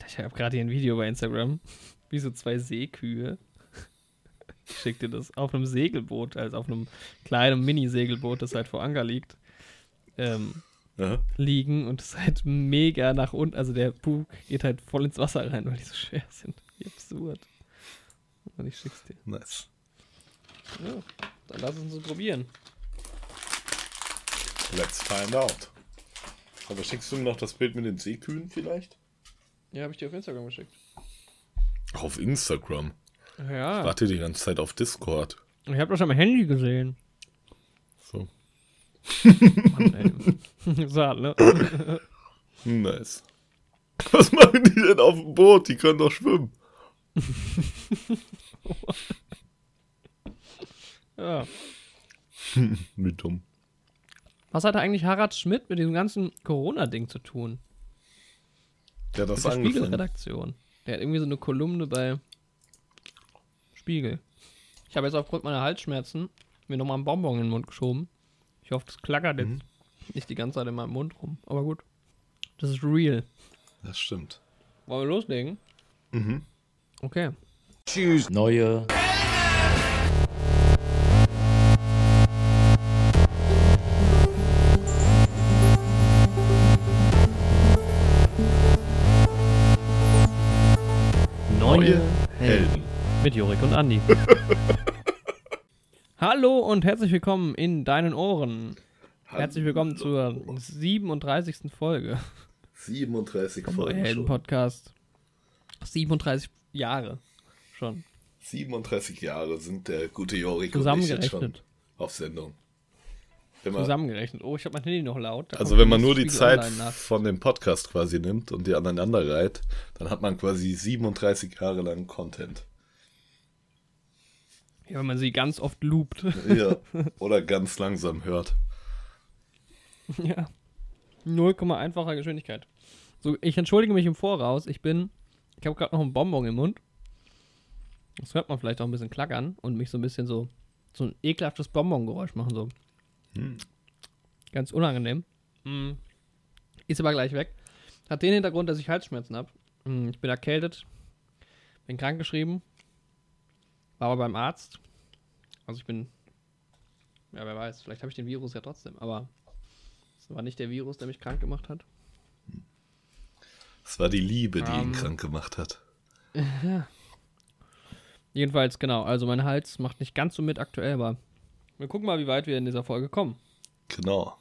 Alter, ich habe gerade hier ein Video bei Instagram, wie so zwei Seekühe. Ich schick dir das auf einem Segelboot, also auf einem kleinen Mini-Segelboot, das halt vor Anker liegt, ähm, liegen und es halt mega nach unten. Also der Bug geht halt voll ins Wasser rein, weil die so schwer sind. Wie absurd. Und ich schick's dir. Nice. Ja, dann lass uns so probieren. Let's find out. Aber schickst du mir noch das Bild mit den Seekühen vielleicht? Ja, habe ich dir auf Instagram geschickt. Auf Instagram. Ja. Warte die ganze Zeit auf Discord. Ich habe das am Handy gesehen. So. Mann, ey. Saat, ne? Nice. Was machen die denn auf dem Boot? Die können doch schwimmen. Ja. Wie dumm. Was hat eigentlich Harald Schmidt mit diesem ganzen Corona-Ding zu tun? Der hat das Mit der. Spiegelredaktion. Der hat irgendwie so eine Kolumne bei Spiegel. Ich habe jetzt aufgrund meiner Halsschmerzen mir nochmal einen Bonbon in den Mund geschoben. Ich hoffe, das klackert jetzt Mhm. nicht die ganze Zeit in meinem Mund rum. Aber gut. Das ist real. Das stimmt. Wollen wir loslegen? Mhm. Okay. Neue Neue Jorik und Andi. Hallo und herzlich willkommen in deinen Ohren. Herzlich willkommen zur 37. Folge 37 vom Neue Folgen. Podcast. 37 Jahre schon. 37 Jahre sind der gute Jorik und ich schon Zusammengerechnet. auf Sendung. Man, Zusammengerechnet. Oh, ich habe mein Handy noch laut. Also wenn man nur die Zeit von dem Podcast quasi nimmt und die aneinander reiht, dann hat man quasi 37 Jahre lang Content. Ja, wenn man sie ganz oft loopt. Ja. Oder ganz langsam hört. ja. 0, einfacher Geschwindigkeit. So, ich entschuldige mich im Voraus. Ich bin. Ich habe gerade noch einen Bonbon im Mund. Das hört man vielleicht auch ein bisschen klackern und mich so ein bisschen so. So ein ekelhaftes Bonbongeräusch machen. So. Hm. Ganz unangenehm. Mm. Ist aber gleich weg. Hat den Hintergrund, dass ich Halsschmerzen habe. Ich bin erkältet. Bin krankgeschrieben. War aber beim Arzt. Also ich bin. Ja, wer weiß. Vielleicht habe ich den Virus ja trotzdem. Aber es war nicht der Virus, der mich krank gemacht hat. Es war die Liebe, die ihn Ähm. krank gemacht hat. Jedenfalls, genau. Also mein Hals macht nicht ganz so mit aktuell, aber wir gucken mal, wie weit wir in dieser Folge kommen. Genau.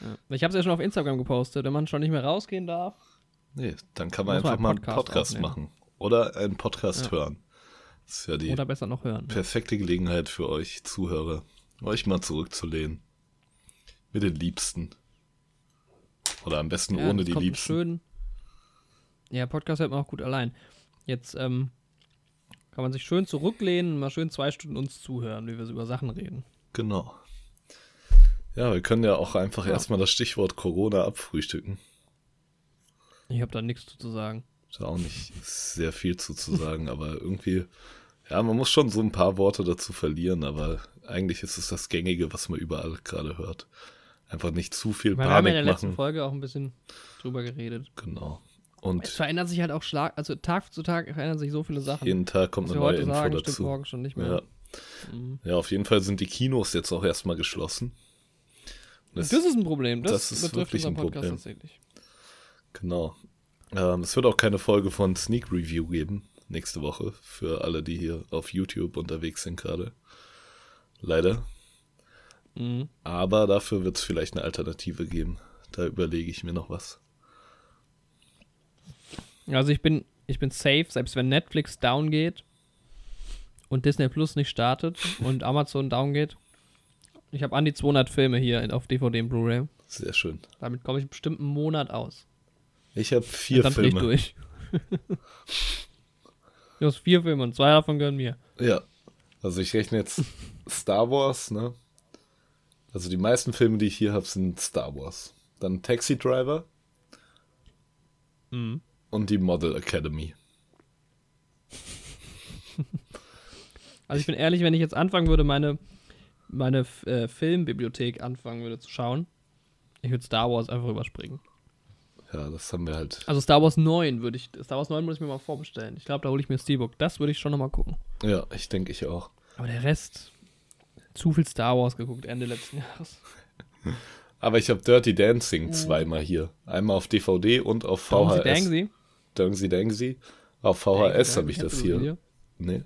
Ja. Ich habe es ja schon auf Instagram gepostet. Wenn man schon nicht mehr rausgehen darf, Nee, dann kann man einfach mal einen einen Podcast Podcast aufnehmen. machen. Oder einen Podcast Ja. hören. Das ist ja die oder besser noch hören. perfekte Gelegenheit für euch Zuhörer, euch mal zurückzulehnen. Mit den Liebsten. Oder am besten Ja, ohne die Liebsten. Schön. Ja, Podcast hört man auch gut allein. Jetzt ähm, kann man sich schön zurücklehnen mal schön zwei Stunden uns zuhören, wie wir so über Sachen reden. Genau. Ja, wir können ja auch einfach Ja. erstmal das Stichwort Corona abfrühstücken. Ich habe da nichts zu sagen. Ist auch nicht sehr viel zu, zu sagen, aber irgendwie, ja, man muss schon so ein paar Worte dazu verlieren, aber eigentlich ist es das Gängige, was man überall gerade hört. Einfach nicht zu viel Ich meine, wir haben in Panik der letzten machen. Folge auch ein bisschen drüber geredet. Genau. Es Und verändert sich halt auch Schlag, also Tag zu Tag verändern sich so viele Sachen. jeden Tag kommt eine neue heute Info sagen, dazu. morgen schon nicht mehr. Ja. Mhm. ja, auf jeden Fall sind die Kinos jetzt auch erstmal geschlossen. Das, ist ein Problem. Das, das ist betrifft wirklich ein Podcast Problem. tatsächlich. Genau. Ähm, es wird auch keine Folge von Sneak Review geben nächste Woche für alle, die hier auf YouTube unterwegs sind gerade. Leider. Mhm. Aber dafür wird es vielleicht eine Alternative geben. Da überlege ich mir noch was. Also ich bin, ich bin safe, selbst wenn Netflix down geht und Disney Plus nicht startet und Amazon down geht. Ich habe an die 200 Filme hier auf DVD und Blu-ray. Sehr schön. Damit komme ich bestimmt einen Monat aus. Ich habe vier dann dreh ich Filme. durch. du hast vier Filme und zwei davon gehören mir. Ja. Also ich rechne jetzt Star Wars, ne? Also die meisten Filme, die ich hier habe, sind Star Wars. Dann Taxi Driver Mhm. und die Model Academy. Also ich bin ehrlich, wenn ich jetzt anfangen würde, meine, meine äh, Filmbibliothek anfangen würde zu schauen, ich würde Star Wars einfach überspringen. Ja, das haben wir halt. Also Star Wars 9 würde ich, Star Wars 9 muss ich mir mal vorbestellen. Ich glaube, da hole ich mir Steelbook. Das würde ich schon nochmal gucken. Ja, ich denke ich auch. Aber der Rest, zu viel Star Wars geguckt Ende letzten Jahres. Aber ich habe Dirty Dancing zweimal hier. Einmal auf DVD und auf VHS. Dangsy? Dangsy Dangsy. Auf VHS habe ich das hier. Nee.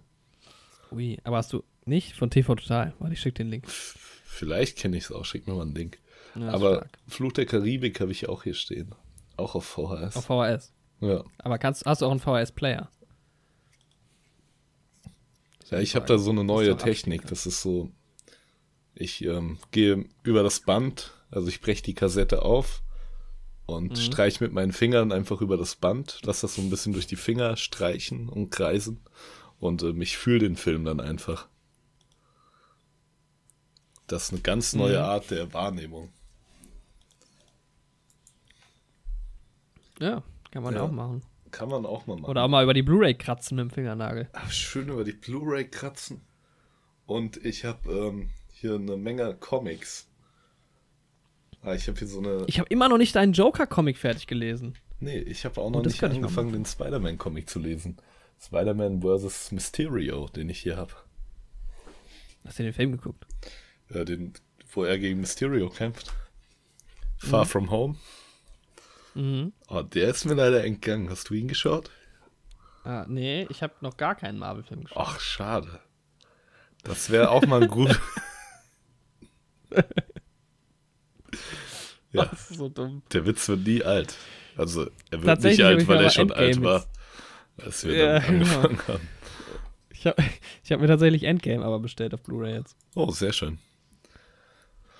Ui, aber hast du nicht von TV Total? Warte, ich schicke den Link. Vielleicht kenne ich es auch. Schick mir mal einen Link. Ja, Aber stark. Fluch der Karibik habe ich auch hier stehen. Auch auf VHS. Auf VHS. ja. Aber kannst, hast du auch einen VHS-Player? ja, ich habe da so eine neue Technik. Das ist so, ich ähm, gehe über das Band, also ich breche die Kassette auf und Mhm. streich mit meinen Fingern einfach über das Band, lass das so ein bisschen durch die Finger streichen und kreisen und ähm, ich fühle den Film dann einfach. Das ist eine ganz neue Mhm. Art der Wahrnehmung. Ja, kann man Ja. auch machen. Kann man auch mal machen. Oder auch mal über die Blu-ray kratzen mit dem Fingernagel. Ach, schön über die Blu-ray kratzen. Und ich habe ähm, hier eine Menge Comics. Ah, ich habe hier so eine. Ich habe immer noch nicht deinen Joker-Comic fertig gelesen. nee, ich habe auch noch Oh, das nicht angefangen, den Spider-Man-Comic zu lesen. Spider-Man vs. Mysterio, den ich hier habe. Hast du den Film geguckt? Ja, den, wo er gegen Mysterio kämpft. Far From Home. Mhm. Oh, der ist mir leider entgangen. Hast du ihn geschaut? Ah, nee, ich habe noch gar keinen Marvel-Film geschaut. Ach, schade. Das wäre auch mal gut. ja. Das ist so dumm. Der Witz wird nie alt. Also, er wird nicht alt, weil er schon alt Endgame war. jetzt- Als wir Ja, dann angefangen haben. Ich habe hab mir tatsächlich Endgame aber bestellt auf Blu-ray jetzt. Oh, sehr schön.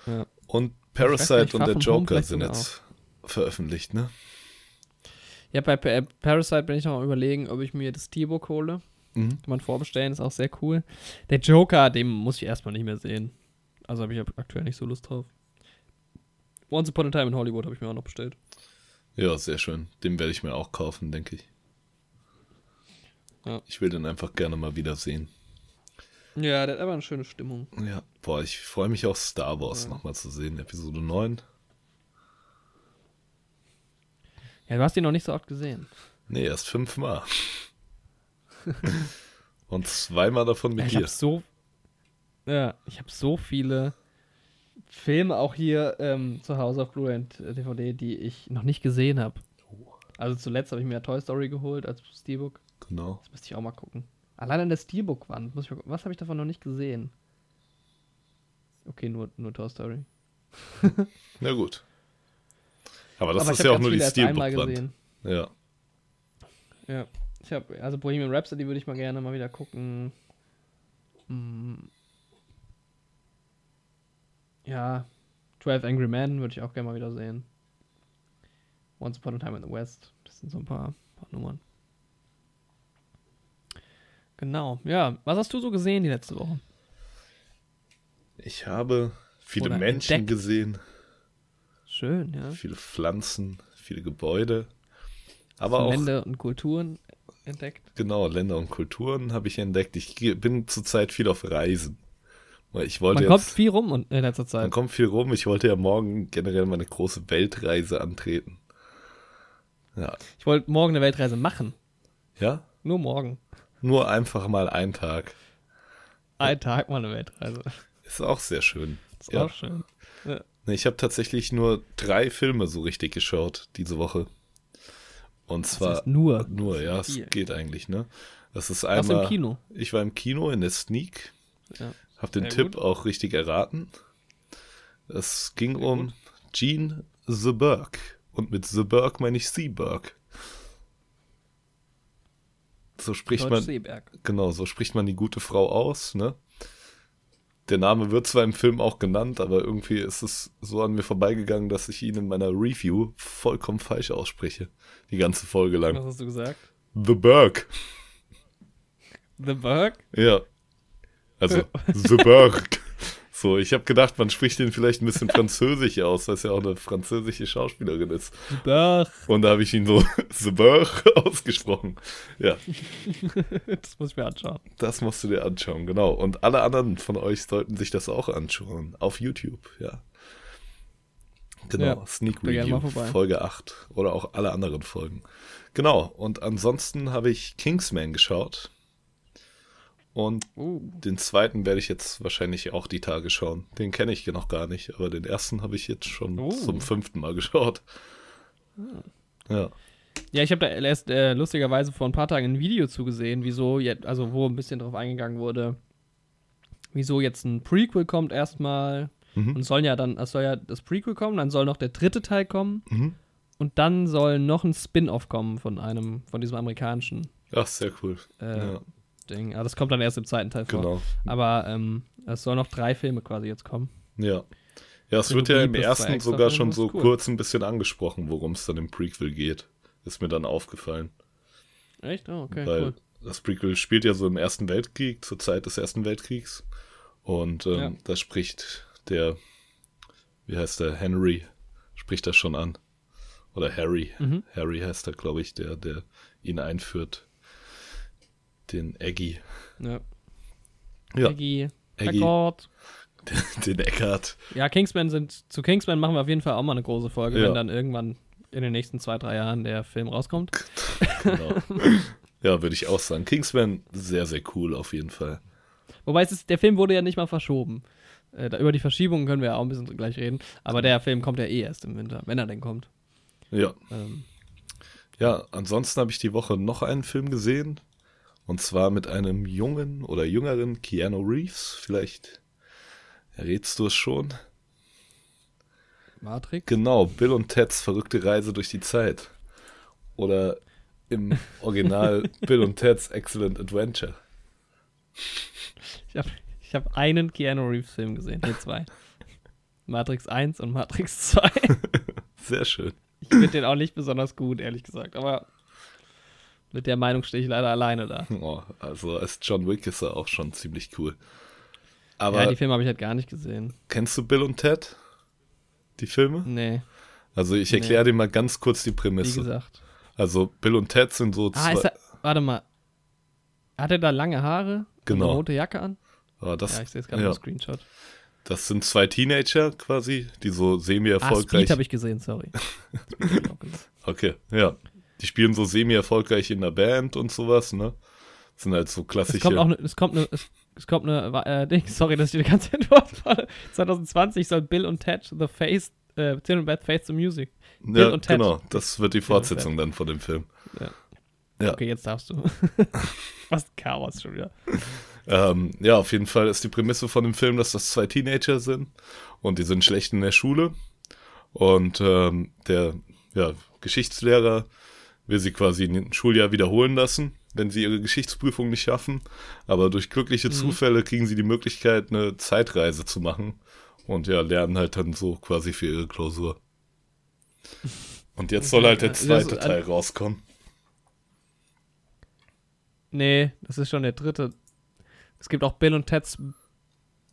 Ja. Und Parasite und der Joker sind jetzt veröffentlicht, ne? Ja, bei Pa- Parasite bin ich noch am überlegen, ob ich mir das Steelbook hole. Mhm. Kann man vorbestellen, ist auch sehr cool. Der Joker, den muss ich erstmal nicht mehr sehen. Also habe ich aktuell nicht so Lust drauf. Once Upon a Time in Hollywood habe ich mir auch noch bestellt. Ja, sehr schön. Den werde ich mir auch kaufen, denke ich. Ja. Ich will den einfach gerne mal wieder sehen. Ja, der hat aber eine schöne Stimmung. Ja, boah, ich freue mich auch Star Wars Ja. nochmal zu sehen. Episode 9. Ja, du hast ihn noch nicht so oft gesehen. Nee, erst fünfmal. und zweimal davon mit ich dir. habe so, ja, ich habe so viele Filme auch hier ähm, zu Hause auf Blu-ray und äh, DVD, die ich noch nicht gesehen habe. Also zuletzt habe ich mir Toy Story geholt als Steelbook. Genau. Das müsste ich auch mal gucken. Allein an der Steelbook-Wand. Was habe ich davon noch nicht gesehen? Okay, nur, nur Toy Story. Na gut. Aber das Aber ist ja auch nur die gesehen. Ja. Ja. Ich habe, also Bohemian Rhapsody würde ich mal gerne mal wieder gucken. Hm. Ja. 12 Angry Men würde ich auch gerne mal wieder sehen. Once Upon a Time in the West. Das sind so ein paar, paar Nummern. Genau. Ja. Was hast du so gesehen die letzte Woche? Ich habe viele Oder Menschen entdeckt. gesehen, Schön, ja. viele Pflanzen, viele Gebäude. Aber auch, Länder und Kulturen entdeckt. genau, Länder und Kulturen habe ich entdeckt. Ich bin zurzeit viel auf Reisen. Ich wollte Man kommt jetzt, viel rum und- in letzter man Zeit. kommt viel rum. Ich wollte ja morgen generell meine große Weltreise antreten. Ja. Ich wollte morgen eine Weltreise machen. Ja? Nur morgen. Nur einfach mal einen Tag. Ein Tag mal eine Weltreise. Ist auch sehr schön. Ist Ja. auch schön. Ja. Nee, Ich habe tatsächlich nur drei Filme so richtig geschaut diese Woche. Und zwar heißt nur? nur, ja, es geht eigentlich, ne? Das ist Warst einmal. im Kino? Ich war im Kino in der Sneak, Ja. habe den Sehr Tipp gut. auch richtig erraten. Es ging um Gene the Burg. Und mit The Burg meine ich Seaburg. So spricht Deutsch man, Seeberg. genau, so spricht man die gute Frau aus, ne? Der Name wird zwar im Film auch genannt, aber irgendwie ist es so an mir vorbeigegangen, dass ich ihn in meiner Review vollkommen falsch ausspreche. Die ganze Folge lang. Was hast du gesagt? The Burg. The Burg? Ja. Also, The Burg. So, ich habe gedacht, man spricht den vielleicht ein bisschen französisch aus, weil es ja auch eine französische Schauspielerin ist. Burg. Und da habe ich ihn so The Burg ausgesprochen. Ja, Das muss ich mir anschauen. das musst du dir anschauen, genau. Und alle anderen von euch sollten sich das auch anschauen. Auf YouTube, ja. Genau, Ja, Sneak Review. Folge 8 oder auch alle anderen Folgen. Genau, und ansonsten habe ich Kingsman geschaut. Und Uh, den zweiten werde ich jetzt wahrscheinlich auch die Tage schauen. Den kenne ich noch gar nicht, aber den ersten habe ich jetzt schon Oh. zum fünften Mal geschaut. Ja, Ja, ich habe da erst äh, lustigerweise vor ein paar Tagen ein Video zugesehen, wieso jetzt, also wo ein bisschen drauf eingegangen wurde, wieso jetzt ein Prequel kommt erstmal. Mhm. Und sollen ja dann, es soll ja das Prequel kommen, dann soll noch der dritte Teil kommen Mhm. und dann soll noch ein Spin-off kommen von einem, von diesem amerikanischen Ach, sehr cool. äh, ja, Ding. Aber das kommt dann erst im zweiten Teil vor. genau. Aber ähm, es soll noch drei Filme quasi jetzt kommen. Ja. Ja, es wird ja im ersten sogar schon so cool. kurz ein bisschen angesprochen, worum es dann im Prequel geht. Ist mir dann aufgefallen. Echt? Oh, okay, weil cool. das Prequel spielt ja so im Ersten Weltkrieg, zur Zeit des Ersten Weltkriegs. Und ähm, Ja. da spricht der, wie heißt der, Henry, spricht das schon an. Oder Harry. Mhm. Harry heißt er, glaube ich, der, der ihn einführt. Den Eggy. Ja. Ja, Eggy. Eggy. Akkord. den Eckart. Ja, Kingsman sind, zu Kingsman machen wir auf jeden Fall auch mal eine große Folge, Ja. wenn dann irgendwann in den nächsten zwei, drei Jahren der Film rauskommt. Genau. ja, würde ich auch sagen. Kingsman, sehr, sehr cool auf jeden Fall. Wobei es ist, der Film wurde ja nicht mal verschoben. Äh, da, über die Verschiebungen können wir ja auch ein bisschen gleich reden. Aber der Film kommt ja eh erst im Winter, wenn er denn kommt. Ja, Ähm, Ja, ansonsten habe ich die Woche noch einen Film gesehen. Und zwar mit einem jungen oder jüngeren Keanu Reeves. Vielleicht errätst du es schon. Matrix. Genau, Bill und Teds verrückte Reise durch die Zeit. Oder im Original Bill und Ted's Excellent Adventure. Ich habe ich hab einen Keanu Reeves-Film gesehen. Nee, zwei. Matrix 1 und Matrix 2. Sehr schön. Ich finde den auch nicht besonders gut, ehrlich gesagt. Aber mit der Meinung stehe ich leider alleine da. Oh, also als John Wick ist er auch schon ziemlich cool. Aber ja, die Filme habe ich halt gar nicht gesehen. kennst du Bill und Ted? Die Filme? Nee, Also ich Nee. erkläre dir mal ganz kurz die wie Prämisse. gesagt. Also Bill und Ted sind so Ah, zwei. ist er, warte mal. Hat er da lange Haare? Genau. Und eine rote Jacke an? Ah, das, Ja, ich sehe es gerade ja, im Screenshot. das sind zwei Teenager quasi, die so Ah, semi-erfolgreich. Speed habe ich gesehen, sorry. Okay, ja. Die spielen so semi-erfolgreich in der Band und sowas, ne? Sind halt so Es klassische. kommt auch ne, es kommt ne, es, es kommt ne, äh, Ding, sorry, dass ich die ganze Zeit Wort falle. 2020 soll Bill und Ted The Face, äh, Till and Bad Face the Music. Bill ja, und Ted. genau. Das wird die Fortsetzung dann von dem Film. Ja. Ja. Okay, jetzt darfst du. Was Chaos schon wieder. Ähm, ja, auf jeden Fall ist die Prämisse von dem Film, dass das zwei Teenager sind und die sind schlecht in der Schule. Und ähm, der ja, Geschichtslehrer will sie quasi ein Schuljahr wiederholen lassen, wenn sie ihre Geschichtsprüfung nicht schaffen. Aber durch glückliche Zufälle kriegen sie die Möglichkeit, eine Zeitreise zu machen. Und ja, lernen halt dann so quasi für ihre Klausur. Und jetzt soll halt der Das- zweite Teil rauskommen. Nee, das ist schon der dritte. Es gibt auch Bill und Ted's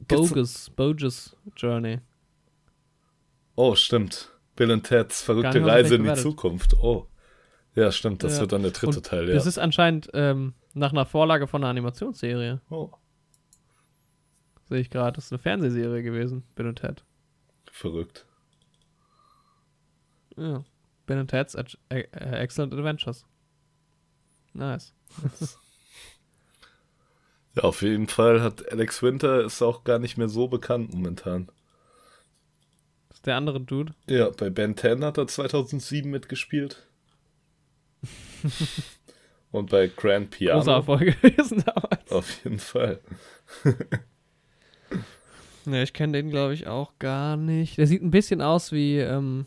Bogus, Bogus Journey. Oh, stimmt. Bill und Ted's verrückte Reise in die. Zukunft. Oh. Ja, stimmt. Das Ja. wird dann der dritte Und Teil, ja. Das ist anscheinend ähm, nach einer Vorlage von einer Animationsserie. oh, Sehe ich gerade. Das ist eine Fernsehserie gewesen, Bill und Ted. verrückt. Ja. Bill und Ted's Ad äh, äh, Excellent Adventures. Nice. Ja, auf jeden Fall hat Alex Winter ist auch gar nicht mehr so bekannt momentan. Das ist der andere Dude. Ja, bei Ben 10 hat er 2007 mitgespielt. Und bei Grand Piano. Großer Erfolg gewesen damals. Auf jeden Fall. Ne, ich kenne den, glaube ich, auch gar nicht. Der sieht ein bisschen aus wie, ähm,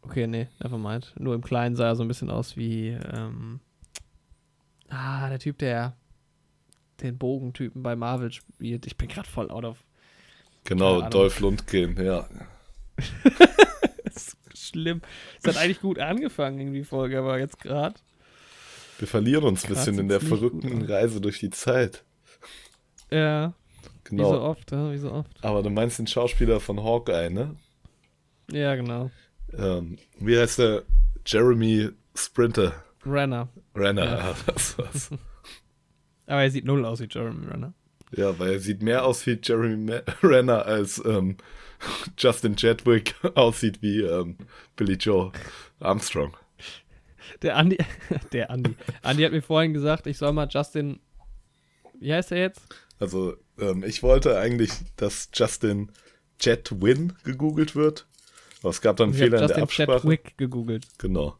okay, nee, nevermind. Nur im Kleinen sah er so ein bisschen aus wie, ähm, ah, der Typ, der den Bogentypen bei Marvel spielt. Ich bin gerade voll out of. Genau. Dolph Lundgren, ja. Das ist schlimm. Es hat eigentlich gut angefangen, irgendwie, die Folge, aber jetzt gerade. Wir verlieren uns ein bisschen in der verrückten. Reise durch die Zeit. Ja, wie so Genau. oft, ja, wie so oft. Aber du meinst den Schauspieler von Hawkeye, ne? Ja, genau. Ähm, wie heißt der? Jeremy Sprinter. Renner. Renner, Ja. ja. das war's. Aber er sieht null aus wie Jeremy Renner. Ja, weil er sieht mehr aus wie Jeremy Renner als ähm, Justin Chadwick aussieht wie ähm, Billy Joe Armstrong. Der Andi, der Andi. Andi hat mir vorhin gesagt, ich soll mal Justin, wie heißt er jetzt? Also, ähm, ich wollte eigentlich, dass Justin Chatwin gegoogelt wird. Aber es gab dann einen Fehler in der Justin Absprache. Chadwick gegoogelt. Genau.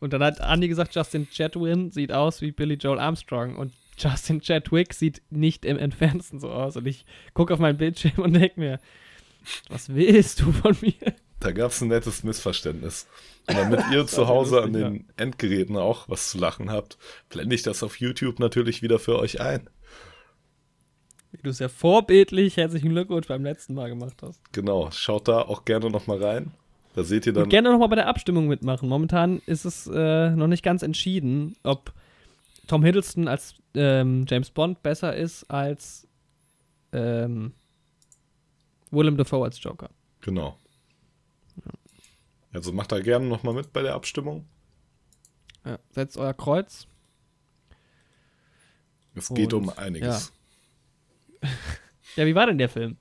Und dann hat Andi gesagt, Justin Chatwin sieht aus wie Billy Joel Armstrong. Und Justin Chadwick sieht nicht im entferntesten so aus. Und ich gucke auf meinen Bildschirm und denke mir, was willst du von mir? Da gab es ein nettes Missverständnis. Und damit ihr zu Hause sehr an lustig, den Endgeräten auch was zu lachen habt, blende ich das auf YouTube natürlich wieder für euch ein. Wie du es ja vorbildlich, herzlichen Glückwunsch beim letzten Mal gemacht hast. Genau, schaut da auch gerne nochmal rein. Da seht ihr dann. Und gerne nochmal bei der Abstimmung mitmachen. Momentan ist es äh, noch nicht ganz entschieden, ob Tom Hiddleston als ähm, James Bond besser ist als ähm, Willem Dafoe als Joker. Genau. Also macht da gerne nochmal mit bei der Abstimmung. Ja, setzt euer Kreuz. Es geht Und, um einiges. Ja, wie war denn der Film?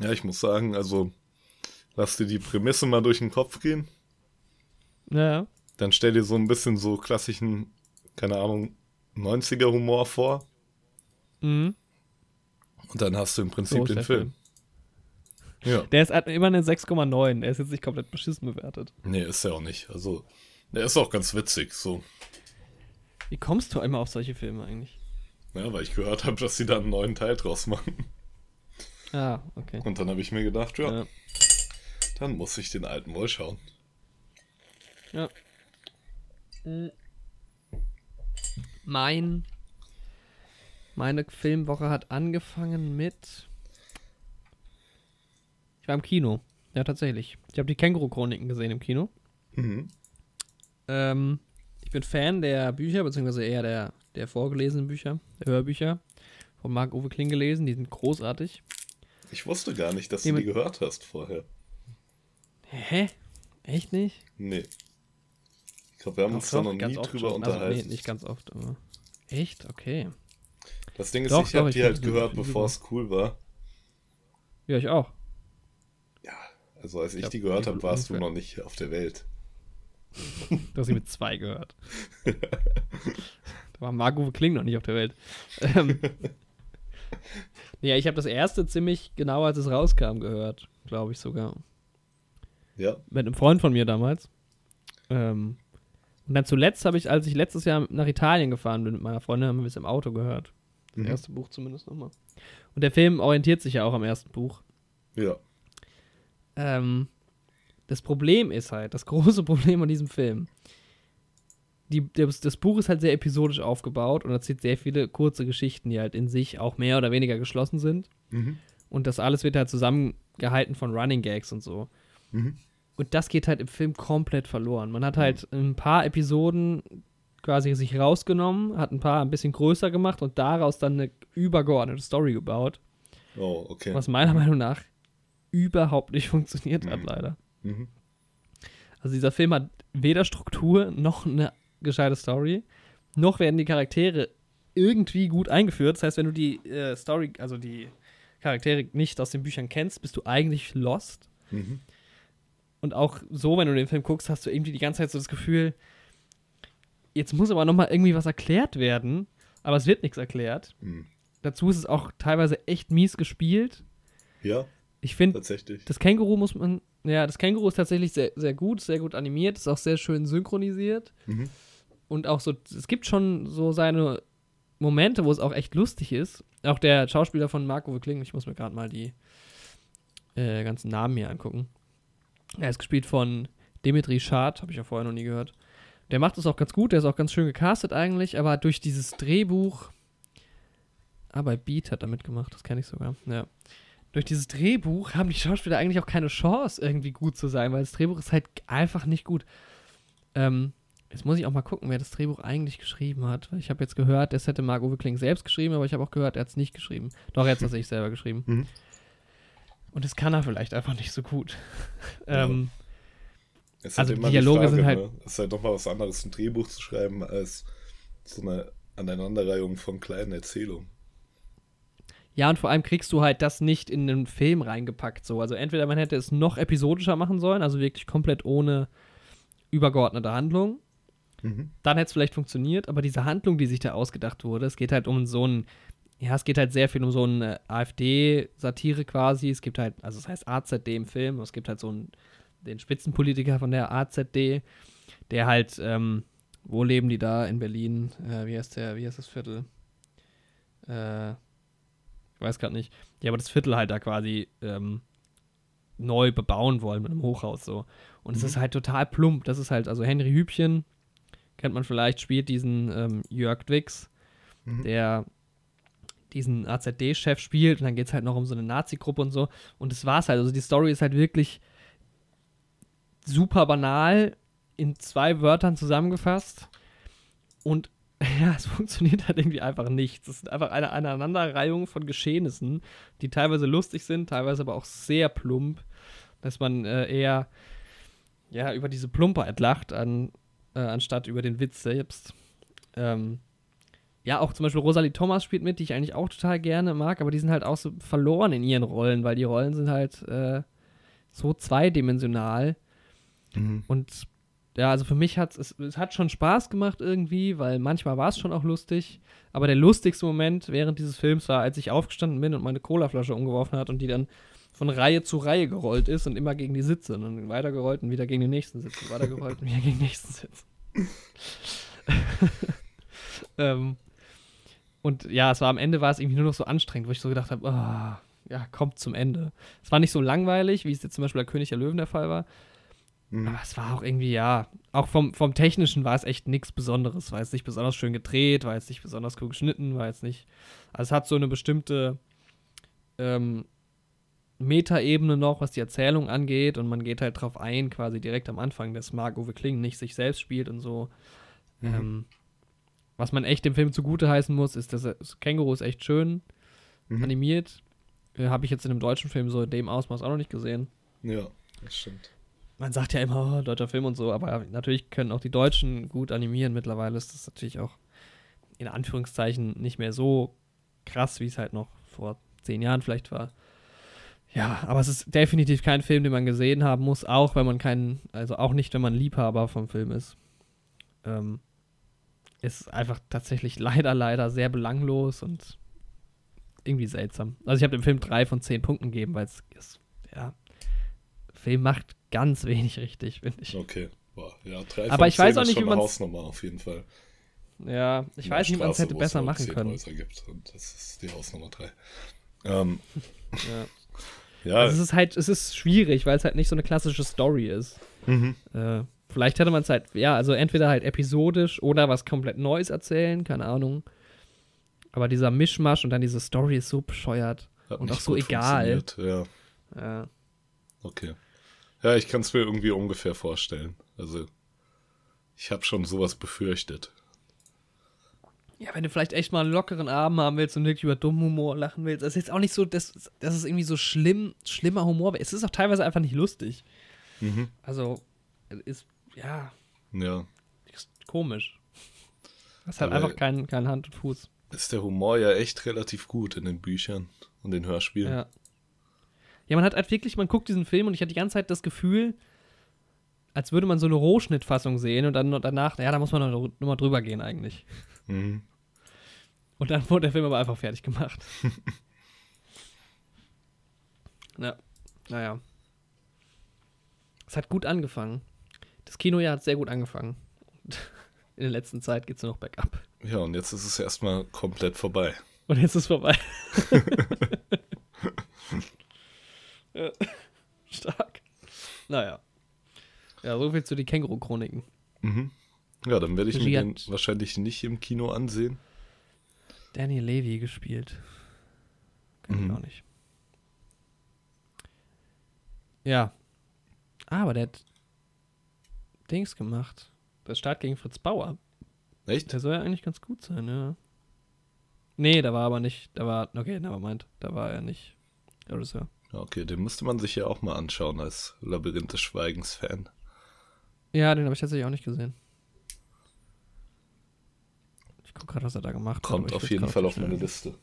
Ja. ich muss sagen, also lass dir die Prämisse mal durch den Kopf gehen. Ja, Dann stell dir so ein bisschen so klassischen, keine Ahnung, 90er Humor vor. mhm. Und dann hast du im so Prinzip ist den der Film. Ja. Der ist halt immer eine 6,9. Er ist jetzt nicht komplett beschissen bewertet. Nee, ist er auch nicht. Also, der ist auch ganz witzig, so. Wie kommst du immer auf solche Filme eigentlich? Ja, weil ich gehört habe, dass sie da einen neuen Teil draus machen. Ah, okay. Und dann habe ich mir gedacht, ja, Ja. dann muss ich den alten wohl schauen. Ja. Mein. Meine Filmwoche hat angefangen mit. Ich war im Kino. Ja, tatsächlich. Ich habe die Känguru-Chroniken gesehen im Kino. Mhm. Ähm, ich bin Fan der Bücher, beziehungsweise eher der, der vorgelesenen Bücher, der Hörbücher. Von Marc-Uwe Kling gelesen. Die sind großartig. Ich wusste gar nicht, dass Nee, du die gehört hast vorher. Hä? Echt nicht? Nee. Ich glaube, wir haben uns da noch nie drüber schon. Also, unterhalten. nee, nicht ganz oft, aber. Echt? Okay. Das Ding ist, Doch, ich doch, habe die halt die- gehört, die bevor es cool war. Ja, ich auch. Also als ich glaub, die gehört habe, warst du noch nicht auf der Welt. Du hast sie mit zwei gehört. da war Marco Kling noch nicht auf der Welt. Ähm, ja, ich habe das erste ziemlich genau, als es rauskam, gehört. Glaube ich sogar. Ja, Mit einem Freund von mir damals. Ähm, und dann zuletzt habe ich, als ich letztes Jahr nach Italien gefahren bin mit meiner Freundin, haben wir es im Auto gehört. Das Mhm. erste Buch zumindest nochmal. Und der Film orientiert sich ja auch am ersten Buch. ja. Ähm, das Problem ist halt, das große Problem an diesem Film. Die, das, das Buch ist halt sehr episodisch aufgebaut und erzählt sehr viele kurze Geschichten, die halt in sich auch mehr oder weniger geschlossen sind. Mhm. Und das alles wird halt zusammengehalten von Running Gags und so. Mhm. Und das geht halt im Film komplett verloren. Man hat halt ein paar Episoden quasi sich rausgenommen, hat ein paar ein bisschen größer gemacht und daraus dann eine übergeordnete Story gebaut, Oh, okay. was meiner Meinung nach überhaupt nicht funktioniert hat, Mhm. leider. Mhm. Also dieser Film hat weder Struktur noch eine gescheite Story, noch werden die Charaktere irgendwie gut eingeführt. Das heißt, wenn du die äh, Story, also die Charaktere nicht aus den Büchern kennst, bist du eigentlich lost. Mhm. Und auch so, wenn du den Film guckst, hast du irgendwie die ganze Zeit so das Gefühl, jetzt muss aber noch mal irgendwie was erklärt werden, aber es wird nichts erklärt. Mhm. Dazu ist es auch teilweise echt mies gespielt. Ja, Ich finde, tatsächlich. das Känguru muss man, ja, das Känguru ist tatsächlich sehr, sehr gut, sehr gut animiert, ist auch sehr schön synchronisiert. Mhm. Und auch so, es gibt schon so seine Momente, wo es auch echt lustig ist. Auch der Schauspieler von Marco Kling, ich muss mir gerade mal die äh, ganzen Namen hier angucken. Er ist gespielt von Dimitri Schad, habe ich ja vorher noch nie gehört. Der macht es auch ganz gut, der ist auch ganz schön gecastet eigentlich, aber durch dieses Drehbuch. Ah, bei Beat hat er mitgemacht, das kenne ich sogar. Ja. Durch dieses Drehbuch haben die Schauspieler eigentlich auch keine Chance, irgendwie gut zu sein, weil das Drehbuch ist halt einfach nicht gut. Ähm, jetzt muss ich auch mal gucken, wer das Drehbuch eigentlich geschrieben hat. Ich habe jetzt gehört, das hätte Marc-Uwe Kling selbst geschrieben, aber ich habe auch gehört, er hat es nicht geschrieben. Doch, er hat es tatsächlich selber geschrieben. Mhm. Und das kann er vielleicht einfach nicht so gut. Ja. ähm, Es ist Also halt immer die Dialoge Frage, sind halt- Ne? Es ist halt nochmal was anderes, ein Drehbuch zu schreiben, als so eine Aneinanderreihung von kleinen Erzählungen. Ja, und vor allem kriegst du halt das nicht in einen Film reingepackt. So. Also entweder man hätte es noch episodischer machen sollen, also wirklich komplett ohne übergeordnete Handlung. Mhm. Dann hätte es vielleicht funktioniert, aber diese Handlung, die sich da ausgedacht wurde, es geht halt um so ein, ja, es geht halt sehr viel um so eine AfD-Satire quasi. Es gibt halt, also es heißt AZD im Film, es gibt halt so einen, den Spitzenpolitiker von der AZD, der halt, ähm, wo leben die da in Berlin? Äh, wie heißt der, wie heißt das Viertel? Äh, ich weiß gerade nicht. Ja, aber das Viertel halt da quasi ähm, neu bebauen wollen mit einem Hochhaus so. Und es Mhm. ist halt total plump. Das ist halt, also Henry Hübchen, kennt man vielleicht, spielt diesen ähm, Jörg Dwix, Mhm. der diesen AZD-Chef spielt und dann geht es halt noch um so eine Nazi-Gruppe und so. Und das war's halt. Also die Story ist halt wirklich super banal in zwei Wörtern zusammengefasst. Und ja, es funktioniert halt irgendwie einfach nicht. Es ist einfach eine Aneinanderreihung von Geschehnissen, die teilweise lustig sind, teilweise aber auch sehr plump, dass man äh, eher ja, über diese Plumpheit lacht, an, äh, anstatt über den Witz selbst. Ähm, ja, auch zum Beispiel Rosalie Thomas spielt mit, die ich eigentlich auch total gerne mag, aber die sind halt auch so verloren in ihren Rollen, weil die Rollen sind halt äh, so zweidimensional. Mhm. Und ja, also für mich hat es, es hat schon Spaß gemacht irgendwie, weil manchmal war es schon auch lustig. Aber der lustigste Moment während dieses Films war, als ich aufgestanden bin und meine Colaflasche umgeworfen hat und die dann von Reihe zu Reihe gerollt ist und immer gegen die Sitze und dann weitergerollt und wieder gegen den nächsten Sitz und weitergerollt und wieder gegen den nächsten Sitz. ähm, und ja, es war am Ende war es irgendwie nur noch so anstrengend, wo ich so gedacht habe, ah, ja, kommt zum Ende. Es war nicht so langweilig, wie es jetzt zum Beispiel bei König der Löwen der Fall war, Mhm. aber es war auch irgendwie, ja, auch vom, vom Technischen war es echt nichts Besonderes. War jetzt nicht besonders schön gedreht, war jetzt nicht besonders cool geschnitten, war jetzt nicht. Also es hat so eine bestimmte ähm, Metaebene noch, was die Erzählung angeht und man geht halt drauf ein, quasi direkt am Anfang, dass Marc-Uwe Kling nicht sich selbst spielt und so. Mhm. Ähm, was man echt dem Film zugute heißen muss, ist, dass das Känguru ist echt schön Mhm. animiert. Äh, Habe ich jetzt in einem deutschen Film so in dem Ausmaß auch noch nicht gesehen Ja, das stimmt. Man sagt ja immer, oh, deutscher Film und so, aber natürlich können auch die Deutschen gut animieren. Mittlerweile ist das natürlich auch in Anführungszeichen nicht mehr so krass, wie es halt noch vor zehn Jahren vielleicht war. Ja, aber es ist definitiv kein Film, den man gesehen haben muss, auch wenn man keinen, also auch nicht, wenn man Liebhaber vom Film ist. Ähm, ist einfach tatsächlich leider, leider sehr belanglos und irgendwie seltsam. Also ich habe dem Film drei von zehn Punkten gegeben, weil es ist, ja, Film macht ganz wenig richtig, finde ich. Okay. Boah, ja, drei Aber ich weiß auch nicht, wie man's- Hausnummer auf jeden Fall. Ja, ich weiß nicht, wie man es hätte besser machen können. Häuser gibt und das ist die Hausnummer 3. Ähm, Ja. ja, Also es ist halt, es ist schwierig, weil es halt nicht so eine klassische Story ist. mhm. Äh, vielleicht hätte man es halt, ja, also entweder halt episodisch oder was komplett Neues erzählen, keine Ahnung. Aber dieser Mischmasch und dann diese Story ist so bescheuert. Hat und auch so egal. Ja, Ja. okay. Ja, ich kann es mir irgendwie ungefähr vorstellen. Also, ich habe schon sowas befürchtet. ja, wenn du vielleicht echt mal einen lockeren Abend haben willst und wirklich über dummen Humor lachen willst, das ist jetzt auch nicht so, dass, dass es irgendwie so schlimm, schlimmer Humor wäre. Es ist auch teilweise einfach nicht lustig. Mhm. Also, ist, ja, Ja. ist komisch. Das hat Aber- einfach keinen kein Hand und Fuß. Ist der Humor ja echt relativ gut in den Büchern und den Hörspielen. Ja. Ja, man hat halt wirklich, man guckt diesen Film und ich hatte die ganze Zeit das Gefühl, als würde man so eine Rohschnittfassung sehen und dann danach, ja, da muss man noch, noch mal drüber gehen eigentlich. Mhm. Und dann wurde der Film aber einfach fertig gemacht. ja, naja. Es hat gut angefangen. Das Kinojahr hat sehr gut angefangen. Und in der letzten Zeit geht es nur noch bergab. Ja, und jetzt ist es erstmal komplett vorbei. Und jetzt ist es vorbei. ja. Stark. Naja. Ja, soviel zu den Känguru-Chroniken. Mhm. Ja, dann werde ich Regie mir den wahrscheinlich nicht im Kino ansehen. Daniel Levy gespielt. Ich Mhm. auch nicht. Ja. Ah, aber der hat Dings gemacht. Der Start gegen Fritz Bauer. Echt? Der soll ja eigentlich ganz gut sein, ja. Nee, da war aber nicht. Da war. Okay, nevermind. Da war er nicht Regisseur. Okay, den müsste man sich ja auch mal anschauen als Labyrinth des Schweigens-Fan. Ja, den habe ich tatsächlich auch nicht gesehen. Ich guck guck gerade, was er da gemacht Kommt hat. ich auf jeden Fall auf meine Liste.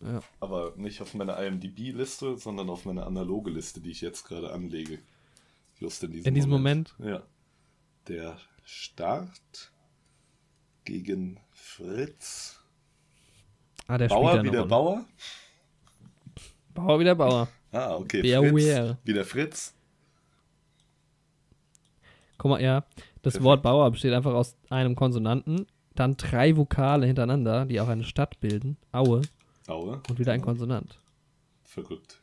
Ja. Aber nicht auf meine IMDb-Liste, sondern auf meine analoge Liste, die ich jetzt gerade anlege. Just in diesem, In diesem Moment? Ja. Der Start gegen Fritz. Ah, der Bauer spielt wie der noch. Bauer? Bauer wie der Bauer. Ah, okay. Be Fritz aware. wie der Fritz. Guck mal, ja. Das Perfekt. Wort Bauer besteht einfach aus einem Konsonanten, dann drei Vokale hintereinander, die auch eine Stadt bilden. Aue. Aue. Und wieder ein Konsonant. Verrückt.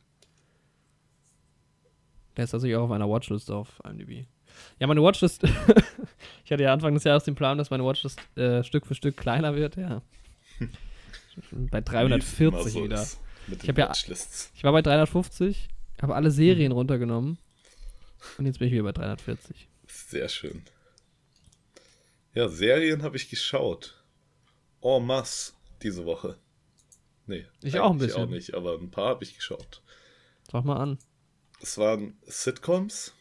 Der ist tatsächlich auch auf einer Watchlist auf IMDb. Ja, meine Watchlist. ich hatte ja Anfang des Jahres den Plan, dass meine Watchlist äh, Stück für Stück kleiner wird, ja. bei Wie es 340 immer so wieder. ist Mit Ich ja-. Ich war bei 350, habe alle Serien runtergenommen. Und jetzt bin ich wieder bei 340. Sehr schön. Ja, Serien habe ich geschaut. En masse diese Woche. Nee. Ich auch ein bisschen. auch nicht, aber ein paar habe ich geschaut. Sag mal an. Es waren Sitcoms,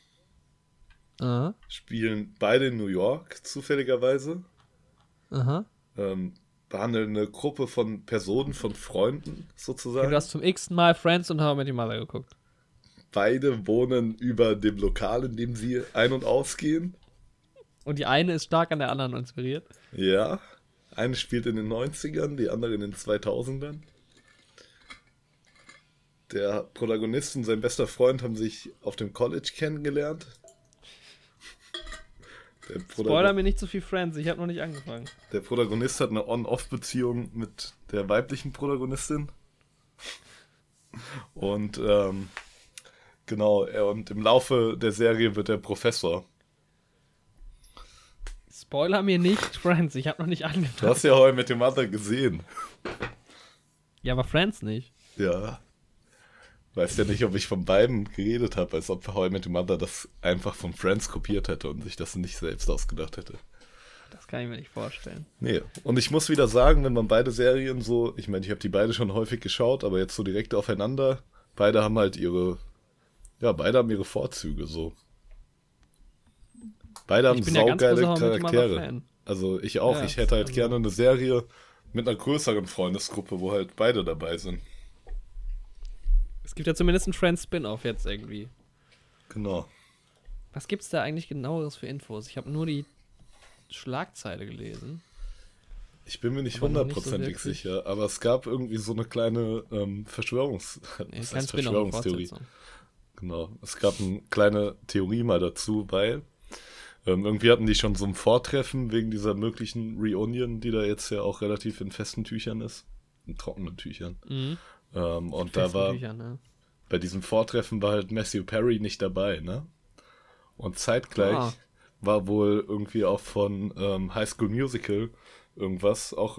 Aha. spielen beide in New York zufälligerweise. Aha. Ähm, behandeln eine Gruppe von Personen, von Freunden sozusagen. Du hast zum x-ten Mal Friends und How I Met Your Mother geguckt. Beide wohnen über dem Lokal, in dem sie ein- und ausgehen. Und die eine ist stark an der anderen inspiriert. Ja. Eine spielt in den 90ern, die andere in den 2000ern. Der Protagonist und sein bester Freund haben sich auf dem College kennengelernt. Spoiler mir nicht zu viel Friends, ich habe noch nicht angefangen. der Protagonist hat eine On-Off-Beziehung mit der weiblichen Protagonistin. Und ähm, genau, und im Laufe der Serie wird er Professor. Spoiler mir nicht Friends, ich habe noch nicht Du angefangen. hast ja heute mit dem Mother gesehen. Ja, aber Friends nicht. Ja. Weiß ja nicht, ob ich von beiden geredet habe, als ob How I Met Your Mother das einfach von Friends kopiert hätte und sich das nicht selbst ausgedacht hätte. Das kann ich mir nicht vorstellen. Nee, und ich muss wieder sagen, wenn man beide Serien so, ich meine, ich habe die beide schon häufig geschaut, aber jetzt so direkt aufeinander, beide haben halt ihre, ja, beide haben ihre Vorzüge so. Beide haben ja saugeile Mother Charaktere. Also ich auch, Ja, ich hätte halt also- gerne eine Serie mit einer größeren Freundesgruppe, wo halt beide dabei sind. Es gibt ja zumindest einen Friends-Spin-Off jetzt irgendwie. Genau. Was gibt's da eigentlich genaueres für Infos? Ich habe nur die Schlagzeile gelesen. Ich bin mir nicht so hundertprozentig wirklich. sicher, aber es gab irgendwie so eine kleine ähm, Verschwörungs Nee, was heißt Verschwörungstheorie. Genau. Es gab eine kleine Theorie mal dazu, weil ähm, irgendwie hatten die schon so ein Vortreffen wegen dieser möglichen Reunion, die da jetzt ja auch relativ in festen Tüchern ist. In trockenen Tüchern. Mhm. Ähm, und da war, Büchern, ne? bei diesem Vortreffen war halt Matthew Perry nicht dabei, ne? Und zeitgleich Ah. war wohl irgendwie auch von ähm, High School Musical irgendwas, auch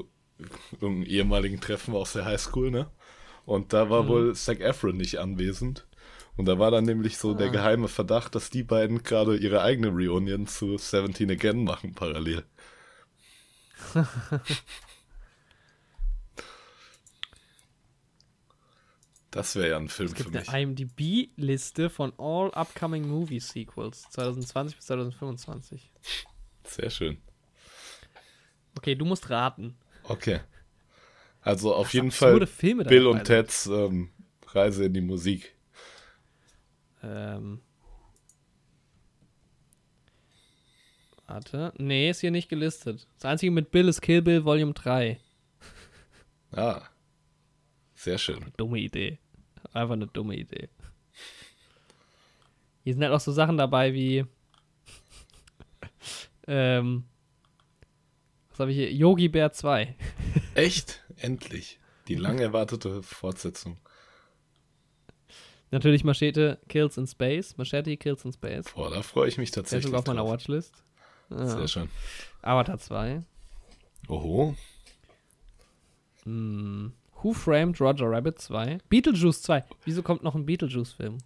irgendein ehemaligen Treffen aus der High School, ne? Und da Mhm. war wohl Zac Efron nicht anwesend. Und da war dann nämlich so Ah. der geheime Verdacht, dass die beiden gerade ihre eigene Reunion zu 17 Again machen, parallel. Das wäre ja ein Film Es für gibt mich. eine IMDb-Liste von All Upcoming Movie Sequels 2020 bis 2025. Sehr schön. Okay, du musst raten. Okay. Also auf Was jeden Fall Filme Bill und. Teds ähm, Reise in die Musik. Ähm. Warte. Nee, ist hier nicht gelistet. Das einzige mit Bill ist Kill Bill Volume 3. Ah. Sehr schön. Dumme Idee. Einfach eine dumme Idee. Hier sind halt auch so Sachen dabei wie. ähm. Was habe ich hier? Yogi Bear 2. Echt? Endlich. Die lang erwartete Fortsetzung. Natürlich Machete Kills in Space. Machete Kills in Space. Boah, da freue ich mich Der ist tatsächlich. auf meiner drauf. Watchlist. Ja. Sehr schön. Avatar 2. Oho. Hm. Who Framed Roger Rabbit 2? Beetlejuice 2. Wieso kommt noch ein Beetlejuice-Film?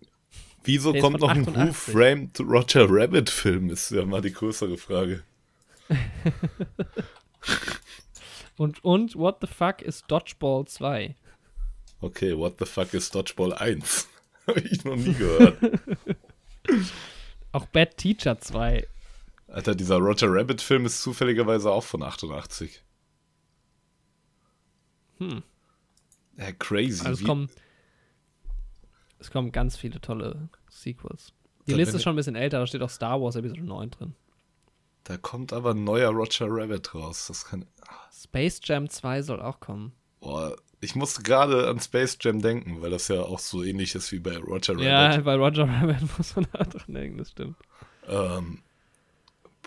Wieso Der kommt noch ein 88. Who Framed Roger Rabbit Film? Ist ja mal die größere Frage. Und, und What the fuck ist Dodgeball 2? Okay, what the fuck ist Dodgeball 1? Habe ich noch nie gehört. Auch Bad Teacher 2. Alter, dieser Roger Rabbit Film ist zufälligerweise auch von 88. Hm. Ja, crazy. Also es kommen, es kommen ganz viele tolle Sequels. Die Da Liste ist schon ein bisschen älter, da steht auch Star Wars Episode 9 drin. Da kommt aber ein neuer Roger Rabbit raus. Das kann. Space Jam 2 soll auch kommen. Boah, ich musste gerade an Space Jam denken, weil das ja auch so ähnlich ist wie bei Roger Rabbit. Ja, bei Roger Rabbit muss man da dran denken, das stimmt. Ähm,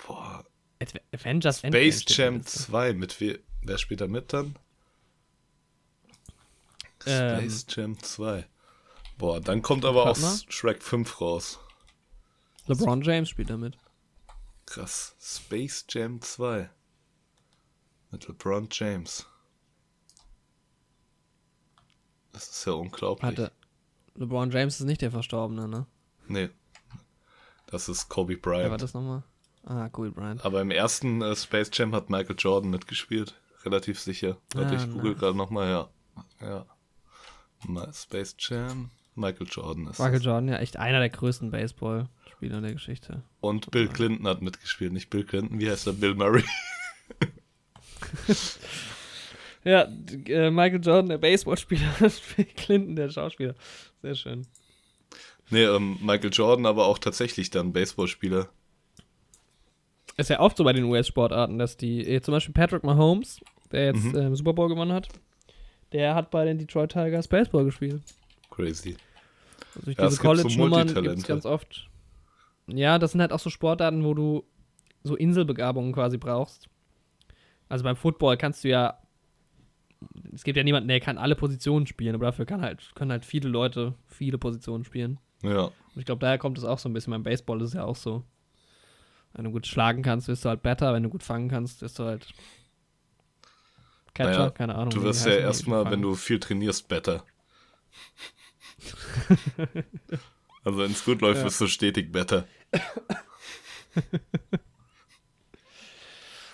boah, Avengers Endgame Space der Jam Liste. 2 mit we wer spielt da mit dann? Ähm. Space Jam 2. Boah, dann kommt aber auch. Shrek 5 raus. LeBron James spielt damit. Krass. Space Jam 2. Mit LeBron James. Das ist ja unglaublich. Hatte. LeBron James ist nicht der Verstorbene, ne? Nee. Das ist Kobe Wer war Bryant. das nochmal? Ah, Kobe Bryant. Aber im ersten äh, Space Jam hat Michael Jordan mitgespielt. Relativ sicher. Warte, Ah, ich google nice. gerade nochmal, ja. Ja. Space Jam. Michael Jordan ist Michael das. Jordan, ja, echt einer der größten Baseball-Spieler der Geschichte. Und Bill Clinton hat mitgespielt. Nicht Bill Clinton, wie heißt er? Bill Murray. Ja, äh, Michael Jordan, der Baseballspieler, Bill Clinton, der Schauspieler. Sehr schön. Nee, ähm, Michael Jordan, aber auch tatsächlich dann Baseballspieler. Ist ja oft so bei den US-Sportarten, dass die, äh, zum Beispiel Patrick Mahomes, der jetzt Mhm. ähm, Super Bowl gewonnen hat, der hat bei den Detroit Tigers Baseball gespielt. Crazy. Also durch Ja, es diese gibt so College-Nummern gibt es ganz oft. Ja, das sind halt auch so Sportarten, wo du so Inselbegabungen quasi brauchst. Also beim Football kannst du ja. Es gibt ja niemanden, der kann alle Positionen spielen, aber dafür kann halt, können halt viele Leute viele Positionen spielen. Ja. Und ich glaube, daher kommt es auch so ein bisschen. Beim Baseball ist es ja auch so. Wenn du gut schlagen kannst, wirst du halt better. Wenn du gut fangen kannst, wirst du halt Catcher, Naja, keine Ahnung. Du wirst ja erstmal, wenn du viel trainierst, better. also wenn es gut läuft, Ja. wirst du stetig better.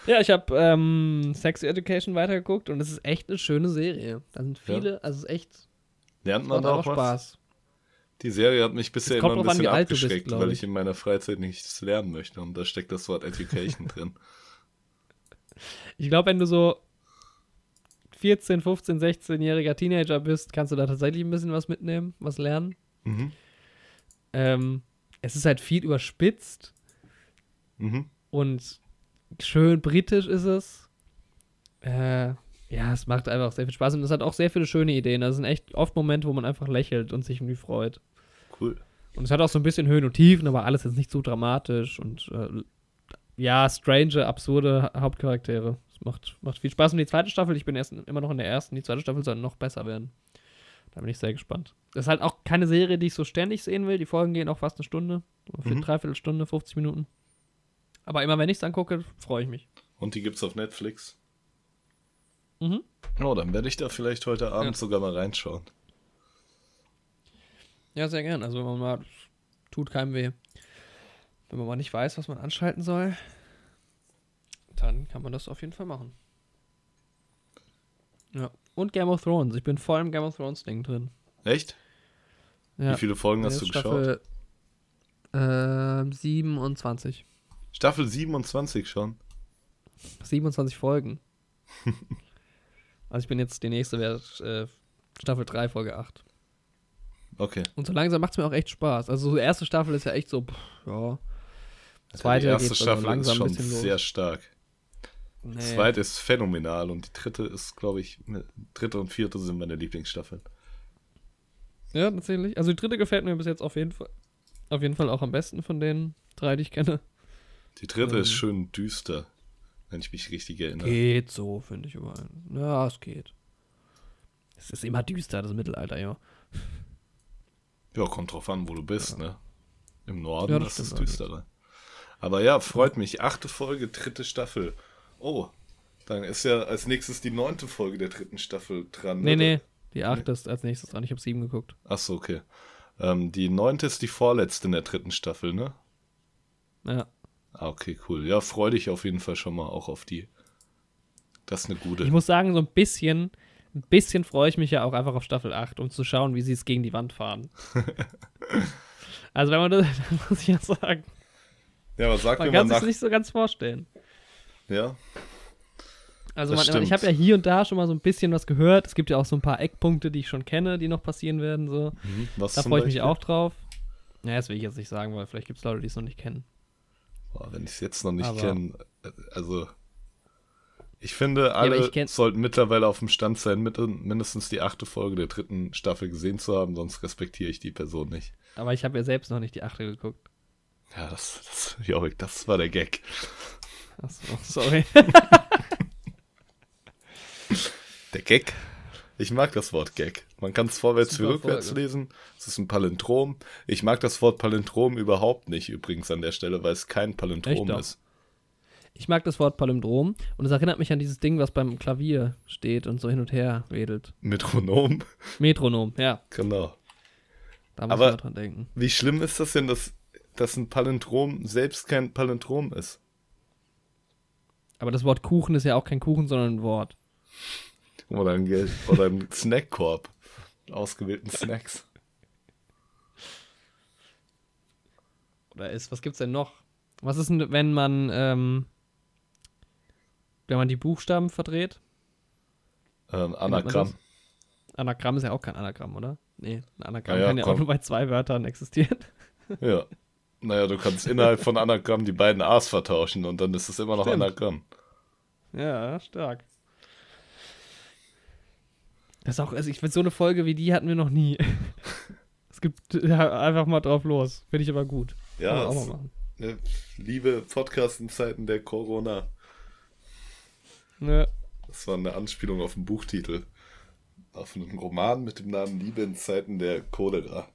Ja, ich habe ähm, Sex Education weitergeguckt und es ist echt eine schöne Serie. Da sind viele, also es ist echt Lernt man da auch was? Spaß. Die Serie hat mich bisher immer ein an, bisschen bist, abgeschreckt, glaub weil ich in meiner Freizeit nichts lernen möchte. Und da steckt das Wort Education drin. Ich glaube, wenn du so 14, 15, 16-jähriger Teenager bist, kannst du da tatsächlich ein bisschen was mitnehmen, was lernen. Mhm. Ähm, es ist halt viel überspitzt Mhm. und schön britisch ist es. Äh, ja, es macht einfach sehr viel Spaß und es hat auch sehr viele schöne Ideen. Das sind echt oft Momente, wo man einfach lächelt und sich irgendwie freut. Cool. Und es hat auch so ein bisschen Höhen und Tiefen, aber alles jetzt nicht so dramatisch und äh, ja, strange, absurde Ha- Hauptcharaktere. Es macht, macht viel Spaß. Und die zweite Staffel, ich bin erst immer noch in der ersten, die zweite Staffel soll noch besser werden. Da bin ich sehr gespannt. Das ist halt auch keine Serie, die ich so ständig sehen will. Die Folgen gehen auch fast eine Stunde. Für Mhm. dreiviertel Stunde, 50 Minuten. Aber immer wenn ich es angucke, freue ich mich. Und die gibt's auf Netflix. Mhm. Oh, dann werde ich da vielleicht heute Abend Ja. sogar mal reinschauen. Ja, sehr gern. Also wenn man mal, tut keinem weh. Wenn man mal nicht weiß, was man anschalten soll, dann kann man das auf jeden Fall machen. Ja. Und Game of Thrones. Ich bin voll im Game of Thrones Ding drin. Echt? Ja. Wie viele Folgen hast du geschaut? Staffel, ähm, 27. Staffel 27 schon. 27 Folgen. also ich bin jetzt, die nächste wäre äh, Staffel 3, Folge 8. Okay. Und so langsam macht es mir auch echt Spaß. Also so die erste Staffel ist ja echt so, pff, ja. Zweite die erste also Staffel ist langsam ein schon sehr stark. Die Nee. zweite ist phänomenal und die dritte ist, glaube ich, ne, dritte und vierte sind meine Lieblingsstaffeln. Ja, tatsächlich. Also die dritte gefällt mir bis jetzt auf jeden Fall. Auf jeden Fall auch am besten von den drei, die ich kenne. Die dritte ist Ähm. schön düster, wenn ich mich richtig erinnere. Geht so, finde ich überall. Ja, es geht. Es ist immer düster, das Mittelalter, ja. Ja, kommt drauf an, wo du bist, ne? Im Norden Ja, das ist es düsterer. Aber ja, freut mich. Achte Folge, dritte Staffel. Oh, dann ist ja als nächstes die neunte Folge der dritten Staffel dran. Nee, ne? nee. Die achte ist als nächstes dran. Ich habe sieben geguckt. Achso, okay. Ähm, die neunte ist die vorletzte in der dritten Staffel, ne? Ja. Ah, okay, cool. Ja, freu dich auf jeden Fall schon mal auch auf die. Das ist eine gute. Ich muss sagen, so ein bisschen, ein bisschen freue ich mich ja auch einfach auf Staffel 8, um zu schauen, wie sie es gegen die Wand fahren. also wenn man das, muss ich ja sagen, ja, aber sag man mir mal kann sich nach. nicht so ganz vorstellen. Ja. Also man, ich habe ja hier und da schon mal so ein bisschen was gehört. Es gibt ja auch so ein paar Eckpunkte, die ich schon kenne, die noch passieren werden. So. Mhm. Was Da freue ich mich auch drauf. Ja, das will ich jetzt nicht sagen, weil vielleicht gibt es Leute, die es noch nicht kennen. Boah, wenn ich es jetzt noch nicht kenne, äh, also ich finde, alle ich kenn- sollten mittlerweile auf dem Stand sein, mit, mindestens die achte Folge der dritten Staffel gesehen zu haben, sonst respektiere ich die Person nicht. Aber ich habe ja selbst noch nicht die achte geguckt. Ja, das, das, Jorik, das war der Gag. Achso, sorry. Der Gag? Ich mag das Wort Gag. Man kann es vorwärts wie rückwärts Folge. lesen. Es ist ein Palindrom. Ich mag das Wort Palindrom überhaupt nicht übrigens an der Stelle, weil es kein Palindrom Echt ist. Ich mag das Wort Palindrom und es erinnert mich an dieses Ding, was beim Klavier steht und so hin und her wedelt. Metronom, Metronom, ja. genau. Da muss Aber- man dran denken. Wie schlimm ist das denn, dass, dass ein Palindrom selbst kein Palindrom ist? Aber das Wort Kuchen ist ja auch kein Kuchen, sondern ein Wort. Oder ein, oder ein Snackkorb. Ausgewählten Snacks. Oder ist, was gibt's denn noch? Was ist denn, wenn man, ähm, wenn man die Buchstaben verdreht? Ähm, Anagramm. Anagramm ist ja auch kein Anagramm, oder? Nee, ein Anagramm Ja, ja, kann ja komm. auch nur bei zwei Wörtern existieren. Ja. Naja, du kannst innerhalb von Anagramm die beiden A's vertauschen und dann ist es immer noch Stimmt. Anagramm. Ja, stark. Das ist auch, also ich finde, so eine Folge wie die hatten wir noch nie. es gibt ja, einfach mal drauf los. Finde ich aber gut. Kann Ja, man auch mal machen. Ne, liebe Podcast in Zeiten der Corona. Ja. Das war eine Anspielung auf einen Buchtitel. Auf einen Roman mit dem Namen Liebe in Zeiten der Cholera.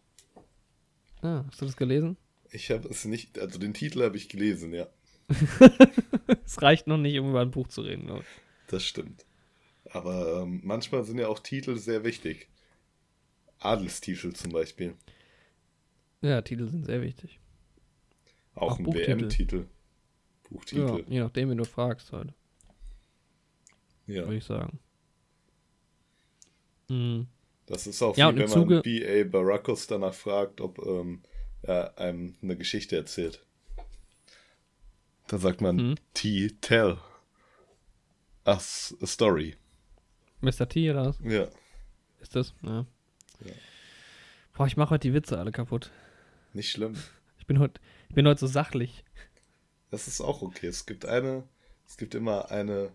Ah, hast du das gelesen? Ich habe es nicht, also den Titel habe ich gelesen, ja. Es reicht noch nicht, um über ein Buch zu reden, glaube ich. Das stimmt. Aber ähm, manchmal sind ja auch Titel sehr wichtig. Adelstitel zum Beispiel. Ja, Titel sind sehr wichtig. Auch, Auch ein Buchtitel. WM-Titel. Ja, Buchtitel. je nachdem, wen du fragst halt, Ja. würde ich sagen. Mhm. Das ist auch Ja, wie wenn man Zuge- B.A. Baracus danach fragt, ob ähm, er einem eine Geschichte erzählt. Da sagt man Mhm. T, tell us a story. Mr. T oder was? Ja. Ist das? Ja. Ja. Boah, ich mache heute die Witze alle kaputt. Nicht schlimm. Ich bin heute, ich bin heute so sachlich. Das ist auch okay. Es gibt eine, es gibt immer eine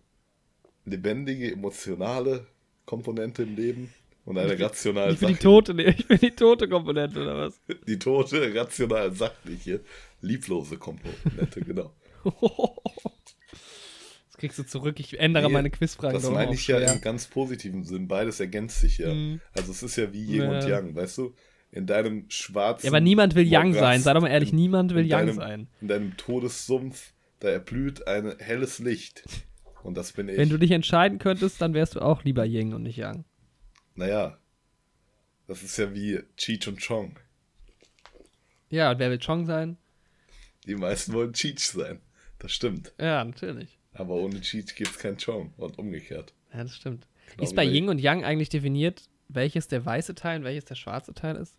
lebendige, emotionale Komponente im Leben und eine rational Ich bin die sachliche. tote, nee, ich bin die tote Komponente oder was? Die tote, rational sachliche, lieblose Komponente, genau. Das kriegst du zurück. Ich ändere Nee, meine Quizfragen. Das meine ich ja schwer. im ganz positiven Sinn. Beides ergänzt sich ja. Mhm. Also es ist ja wie Yin und Ja. Yang, weißt du? In deinem schwarzen. Ja, aber niemand will Morast, sein. Sei doch mal ehrlich, in, niemand will deinem, sein. In deinem Todessumpf, da erblüht ein helles Licht. Und das bin ich. Wenn du dich entscheiden könntest, dann wärst du auch lieber Ying und nicht Young. Naja, das ist ja wie Cheech und Chong. Ja, und wer will Chong sein? Die meisten wollen Cheech sein. Das stimmt. Ja, natürlich. Aber ohne Cheech gibt es kein Chong. Und umgekehrt. Ja, das stimmt. Genau ist bei Ying und Yang eigentlich definiert, welches der weiße Teil und welches der schwarze Teil ist?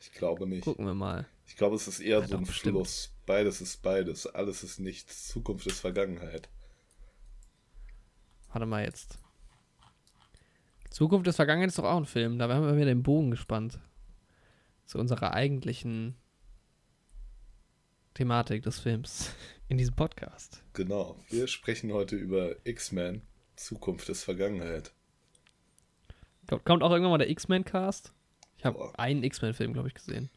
Ich glaube nicht. Gucken wir mal. Ich glaube, es ist eher Ja, so ein bestimmt. Fluss. Beides ist beides. Alles ist nichts. Zukunft ist Vergangenheit. Warte mal jetzt. Zukunft des Vergangenheit ist doch auch ein Film. Da haben wir wieder den Bogen gespannt. Zu unserer eigentlichen Thematik des Films in diesem Podcast. Genau. Wir sprechen heute über X-Men, Zukunft ist Vergangenheit. Kommt auch irgendwann mal der X-Men-Cast? Ich habe einen X-Men-Film, glaube ich, gesehen.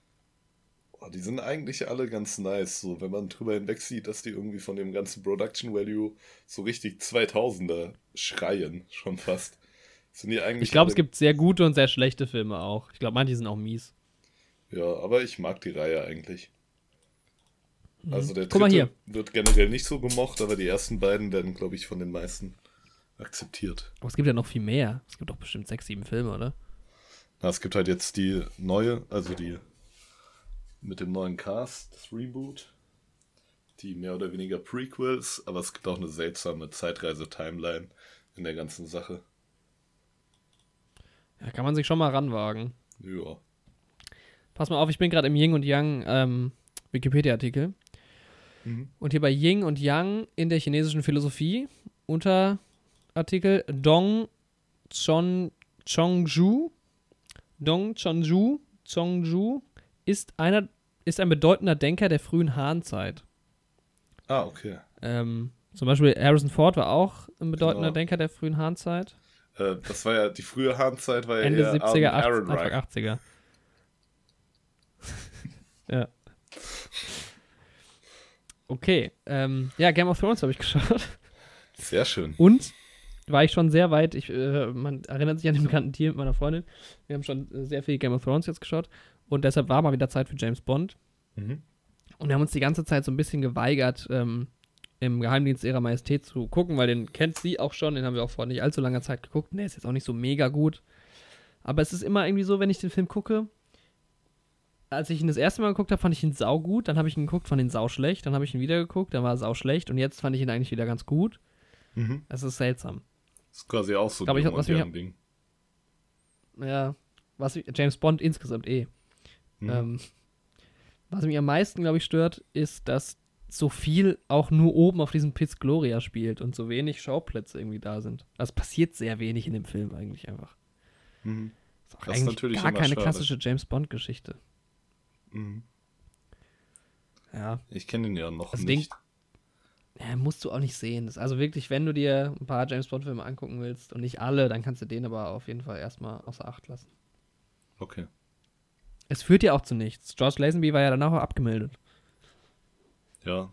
Boah, die sind eigentlich alle ganz nice, so wenn man drüber hinweg sieht, dass die irgendwie von dem ganzen Production Value so richtig 2000er schreien, schon fast. Sind die eigentlich Ich glaube, es gibt sehr gute und sehr schlechte Filme auch. Ich glaube, manche sind auch mies. Ja, aber ich mag die Reihe eigentlich. Also der Mhm. Guck mal dritte wird generell nicht so gemocht, aber die ersten beiden werden, glaube ich, von den meisten akzeptiert. Aber es gibt ja noch viel mehr. Es gibt doch bestimmt sechs, sieben Filme, oder? Na, es gibt halt jetzt die neue, also die mit dem neuen Cast, das Reboot, die mehr oder weniger Prequels, aber es gibt auch eine seltsame Zeitreise-Timeline in der ganzen Sache. Ja, kann man sich schon mal ranwagen. Ja. Pass mal auf, ich bin gerade im Yin und Yang ähm, Wikipedia-Artikel. Mhm. Und hier bei Yin und Yang in der chinesischen Philosophie unter Artikel, Dong Chon, Chongju, Dong Chonju, Chongju ist einer, ist ein bedeutender Denker der frühen Han-Zeit. Ah, okay. Ähm, zum Beispiel Harrison Ford war auch ein bedeutender Genau. Denker der frühen Han-Zeit. Äh, das war ja, die frühe Han-Zeit war ja Ende eher 70er, Aaron 80, Anfang Ehrenreich. 80er. ja. Okay, ähm, ja, Game of Thrones habe ich geschaut. Sehr schön. Und war ich schon sehr weit. Ich, äh, man erinnert sich an den bekannten Deal mit meiner Freundin. Wir haben schon äh, sehr viel Game of Thrones jetzt geschaut. Und deshalb war mal wieder Zeit für James Bond. Mhm. Und wir haben uns die ganze Zeit so ein bisschen geweigert, ähm, im Geheimdienst ihrer Majestät zu gucken, weil den kennt sie auch schon. Den haben wir auch vor nicht allzu langer Zeit geguckt. Der ist jetzt auch nicht so mega gut. Aber es ist immer irgendwie so, wenn ich den Film gucke. Als ich ihn das erste Mal geguckt habe, fand ich ihn saugut. Dann habe ich ihn geguckt, fand ihn sau schlecht. Dann habe ich ihn wieder geguckt, dann war er sau schlecht. Und jetzt fand ich ihn eigentlich wieder ganz gut. Mhm. Es ist seltsam. Das ist quasi auch so Glaub ich, was mich- Ding. Ja, was James Bond insgesamt eh. Mhm. Ähm, was mich am meisten, glaube ich, stört, ist, dass so viel auch nur oben auf diesem Piz Gloria spielt und so wenig Schauplätze irgendwie da sind. Also passiert sehr wenig in dem Film eigentlich einfach. Mhm. Ist auch Das ist eigentlich natürlich gar keine schade. klassische James Bond Geschichte. Mhm. Ja, Ich kenne den ja noch Das nicht. ja, musst du auch nicht sehen. Das ist also wirklich, wenn du dir ein paar James Bond Filme angucken willst und nicht alle, dann kannst du den aber auf jeden Fall erstmal außer Acht lassen. Okay. Es führt ja auch zu nichts. George Lazenby war ja danach auch abgemeldet. Ja.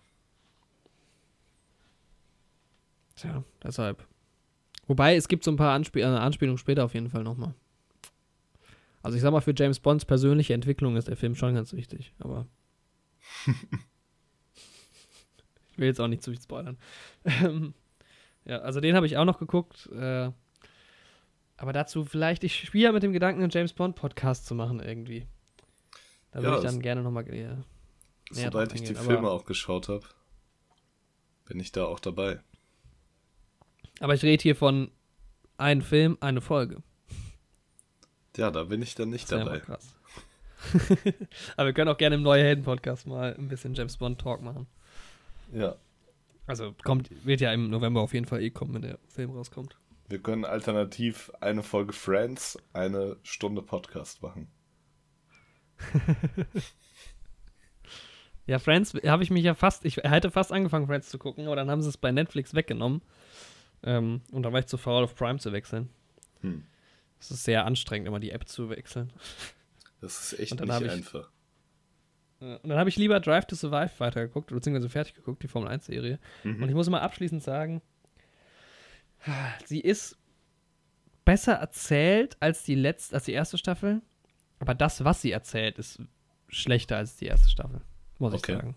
Tja, deshalb. Wobei, es gibt so ein paar Anspiel äh, Anspielungen später auf jeden Fall nochmal. Also ich sag mal, für James Bonds persönliche Entwicklung ist der Film schon ganz wichtig, aber. ich will jetzt auch nicht zu viel spoilern. Ähm, ja, also den habe ich auch noch geguckt. Äh, aber dazu vielleicht, ich spiele ja mit dem Gedanken, einen James Bond Podcast zu machen irgendwie. Da Ja, würde ich das- dann gerne nochmal. Ja, näher Sobald ich die Filme auch geschaut habe, bin ich da auch dabei. aber ich rede hier von einem Film, eine Folge. Ja, da bin ich dann nicht Das dabei. krass. Aber wir können auch gerne im Neue Helden-Podcast mal ein bisschen James Bond-Talk machen. Ja. Also kommt, wird ja im November auf jeden Fall eh kommen, wenn der Film rauskommt. Wir können alternativ eine Folge Friends, eine Stunde Podcast machen. Ja, Friends habe ich mich ja fast, ich hätte fast angefangen, Friends zu gucken, aber dann haben sie es bei Netflix weggenommen. Ähm, und dann war ich zu faul, auf Prime zu wechseln. Hm. Es ist sehr anstrengend, immer die App zu wechseln. Das ist echt nicht ich- einfach. Und dann habe ich lieber Drive to Survive weitergeguckt, beziehungsweise fertig geguckt, die Formel 1-Serie. Mhm. Und ich muss mal abschließend sagen, sie ist besser erzählt als die letzte, als die erste Staffel. Aber das, was sie erzählt, ist schlechter als die erste Staffel, muss Okay. ich sagen.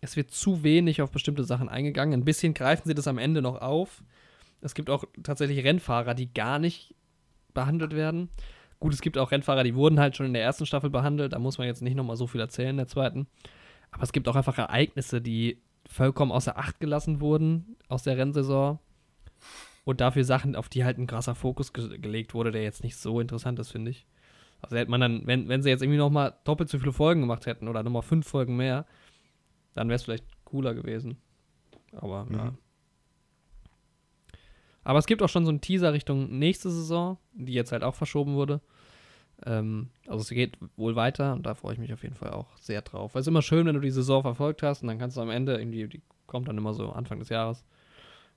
Es wird zu wenig auf bestimmte Sachen eingegangen. Ein bisschen greifen sie das am Ende noch auf. Es gibt auch tatsächlich Rennfahrer, die gar nicht behandelt werden. Gut, es gibt auch Rennfahrer, die wurden halt schon in der ersten Staffel behandelt. Da muss man jetzt nicht nochmal so viel erzählen in der zweiten. Aber es gibt auch einfach Ereignisse, die vollkommen außer Acht gelassen wurden aus der Rennsaison. Und dafür Sachen, auf die halt ein krasser Fokus ge gelegt wurde, der jetzt nicht so interessant ist, finde ich. Also hätte man dann, wenn, wenn sie jetzt irgendwie nochmal doppelt so viele Folgen gemacht hätten oder nochmal fünf Folgen mehr, dann wäre es vielleicht cooler gewesen. Aber ja. Mhm. Aber es gibt auch schon so einen Teaser Richtung nächste Saison, die jetzt halt auch verschoben wurde. Ähm, also es geht wohl weiter und da freue ich mich auf jeden Fall auch sehr drauf. Weil es ist immer schön, wenn du die Saison verfolgt hast und dann kannst du am Ende, irgendwie, die kommt dann immer so Anfang des Jahres,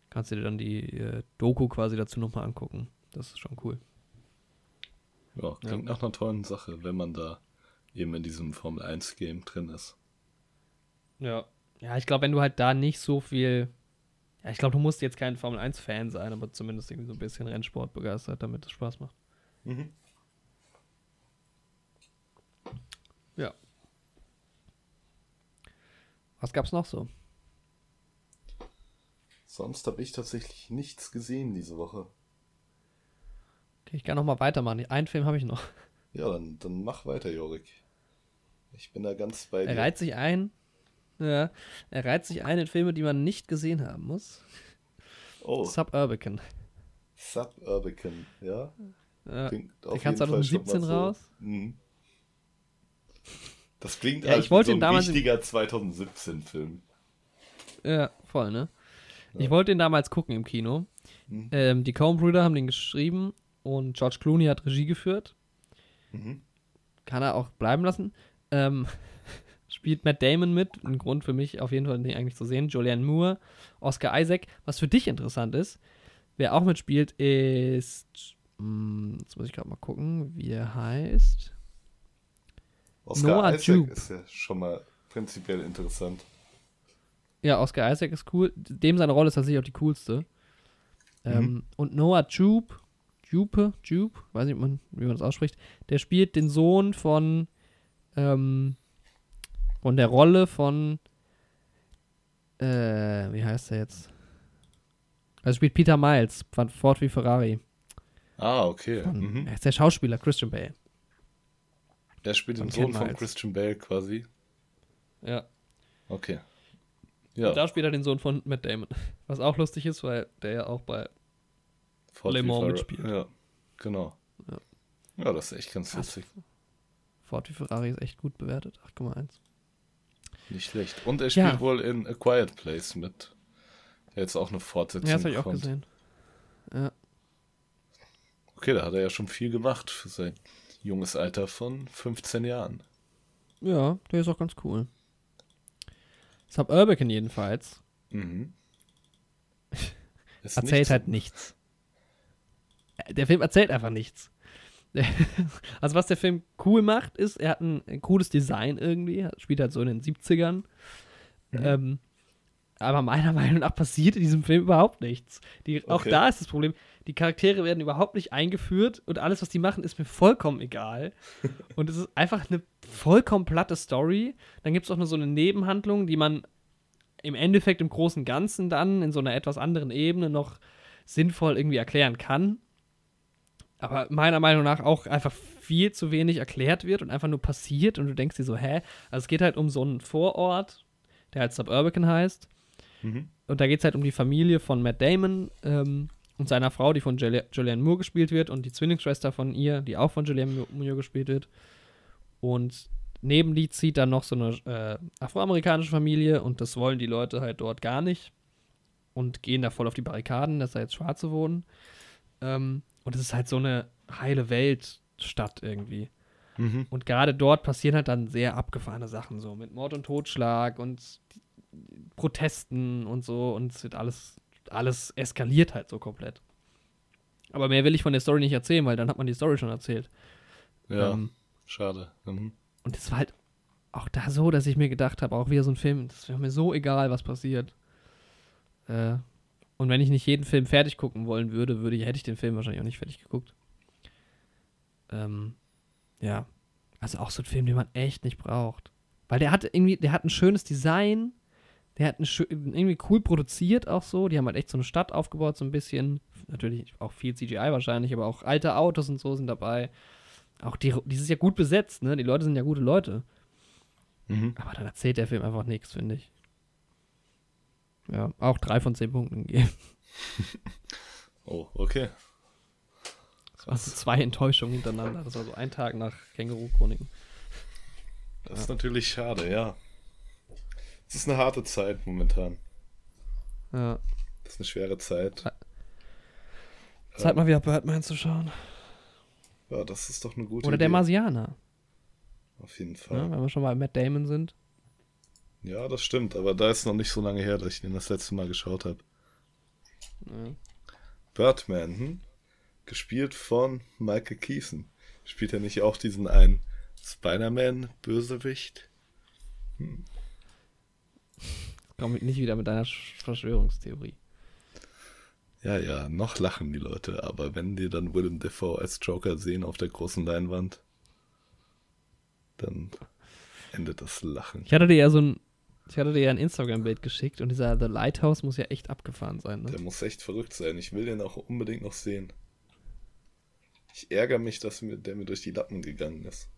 kannst du dir dann die äh, Doku quasi dazu nochmal angucken. Das ist schon cool. Ja, klingt nach einer tollen Sache, wenn man da eben in diesem Formel 1 Game drin ist. Ja. Ja, ich glaube, wenn du halt da nicht so viel. Ja, ich glaube, du musst jetzt kein Formel 1-Fan sein, aber zumindest irgendwie so ein bisschen Rennsport begeistert, damit es Spaß macht. Mhm. Ja. Was gab's noch so? Sonst habe ich tatsächlich nichts gesehen diese Woche. Ich kann noch mal weitermachen. Einen Film habe ich noch. Ja, dann, dann mach weiter, Jorik. Ich bin da ganz bei Er dir. reiht sich ein. Ja, er reiht sich ein in Filme, die man nicht gesehen haben muss. Oh, Suburban. Suburban, ja. Ja. Klingt Der kam jeden Fall schon 2017 mal so. raus. Mhm. Das klingt Ja, als ich wollte so ein damals- wichtiger 2017-Film. Ja, voll, ne? Ich wollte den damals gucken im Kino. Mhm. Ähm, die Coen-Brüder haben den geschrieben und George Clooney hat Regie geführt. Mhm. Kann er auch bleiben lassen. Ähm, spielt Matt Damon mit. Ein Grund für mich auf jeden Fall, den eigentlich zu sehen. Julianne Moore, Oscar Isaac. Was für dich interessant ist, wer auch mitspielt, ist. Hm, jetzt muss ich gerade mal gucken, wie er heißt. Oscar Noah Isaac Jupe. ist ja schon mal prinzipiell interessant. Ja, Oscar Isaac ist cool. Dem seine Rolle ist tatsächlich auch die coolste. Ähm, und Noah Jupe, Jupe, Jupe, weiß nicht, wie man, wie man das ausspricht, der spielt den Sohn von, ähm, von der Rolle von, äh, wie heißt er jetzt? Also spielt Peter Miles von Ford wie Ferrari. Ah, okay. Von, Mhm. Er ist der Schauspieler Christian Bale. Der spielt den von Sohn Ken von Miles. Christian Bale quasi. Ja. Okay. Und Ja, da spielt er den Sohn von Matt Damon. Was auch lustig ist, weil der ja auch bei Ford Le Mans Ferrari. mitspielt. Ja, genau. Ja. Ja, das ist echt ganz Krass. witzig. Ford wie Ferrari ist echt gut bewertet. 8,1. Nicht schlecht. Und er Ja. spielt wohl in A Quiet Place mit. Der jetzt auch eine Fortsetzung Ja, das habe ich auch gesehen. Ja. Okay, da hat er ja schon viel gemacht für sein junges Alter von 15 Jahren. Ja, der ist auch ganz cool. Suburban jedenfalls Mhm. Erzählt nicht halt nichts. Der Film erzählt einfach nichts. Also was der Film cool macht, ist, er hat ein, ein cooles Design irgendwie, er spielt halt so in den 70ern. Mhm. Ähm, aber meiner Meinung nach passiert in diesem Film überhaupt nichts. Die, Auch Okay. da ist das Problem, die Charaktere werden überhaupt nicht eingeführt und alles, was die machen, ist mir vollkommen egal. und es ist einfach eine vollkommen platte Story. Dann gibt es auch nur so eine Nebenhandlung, die man im Endeffekt im Großen und Ganzen dann in so einer etwas anderen Ebene noch sinnvoll irgendwie erklären kann. Aber meiner Meinung nach auch einfach viel zu wenig erklärt wird und einfach nur passiert und du denkst dir so, hä? Also es geht halt um so einen Vorort, der halt Suburban heißt. Mhm. Und da geht es halt um die Familie von Matt Damon ähm, und seiner Frau, die von Juli- Julianne Moore gespielt wird, und die Zwillingsschwester von ihr, die auch von Julianne Mo- Moore gespielt wird. Und neben die zieht dann noch so eine äh, afroamerikanische Familie und das wollen die Leute halt dort gar nicht und gehen da voll auf die Barrikaden, dass da jetzt Schwarze wohnen. Ähm, und es ist halt so eine heile Weltstadt irgendwie. Mhm. Und gerade dort passieren halt dann sehr abgefahrene Sachen, so mit Mord und Totschlag und Protesten und so. Und es wird alles, alles eskaliert halt so komplett. Aber mehr will ich von der Story nicht erzählen, weil dann hat man die Story schon erzählt. Ja, Ähm, schade. Mhm. und es war halt auch da so, dass ich mir gedacht habe, auch wieder so ein Film, das wäre mir so egal, was passiert. Äh, und wenn ich nicht jeden Film fertig gucken wollen würde, würde ich, hätte ich den Film wahrscheinlich auch nicht fertig geguckt. Ähm, ja. Also auch so ein Film, den man echt nicht braucht. Weil der hat irgendwie, der hat ein schönes Design, der hat ein irgendwie cool produziert auch so. Die haben halt echt so eine Stadt aufgebaut, so ein bisschen. Natürlich auch viel CGI wahrscheinlich, aber auch alte Autos und so sind dabei. Auch die, die ist ja gut besetzt, ne? Die Leute sind ja gute Leute. Mhm. Aber dann erzählt der Film einfach nichts, finde ich. Ja, auch drei von zehn Punkten gegeben. Oh, okay. Also zwei Enttäuschungen hintereinander. Das war so ein Tag nach Känguru-Chroniken. Das ist natürlich schade, ja. Es ist eine harte Zeit momentan. Ja. Das ist eine schwere Zeit. Zeit mal wieder Birdman zu schauen. Ja, das ist doch eine gute Oder der Idee. Marsianer. Auf jeden? Fall. Wenn wir schon mal bei Matt Damon sind. Ja, das stimmt, aber da ist noch nicht so lange her, dass ich den das letzte Mal geschaut habe. Ja. Birdman, hm? gespielt von Michael Keaton. Spielt er nicht auch diesen einen Spider-Man-Bösewicht? Komm nicht wieder mit deiner Sch- Verschwörungstheorie. Ja, ja, noch lachen die Leute, aber wenn die dann Willem Dafoe als Joker sehen auf der großen Leinwand, dann endet das Lachen. Ich hatte dir ja so ein. Ich hatte dir ja ein Instagram-Bild geschickt und dieser The Lighthouse muss ja echt abgefahren sein, Der ne? muss echt verrückt sein. Ich will den auch unbedingt noch sehen. Ich ärgere mich, dass mir, der mir durch die Lappen gegangen ist.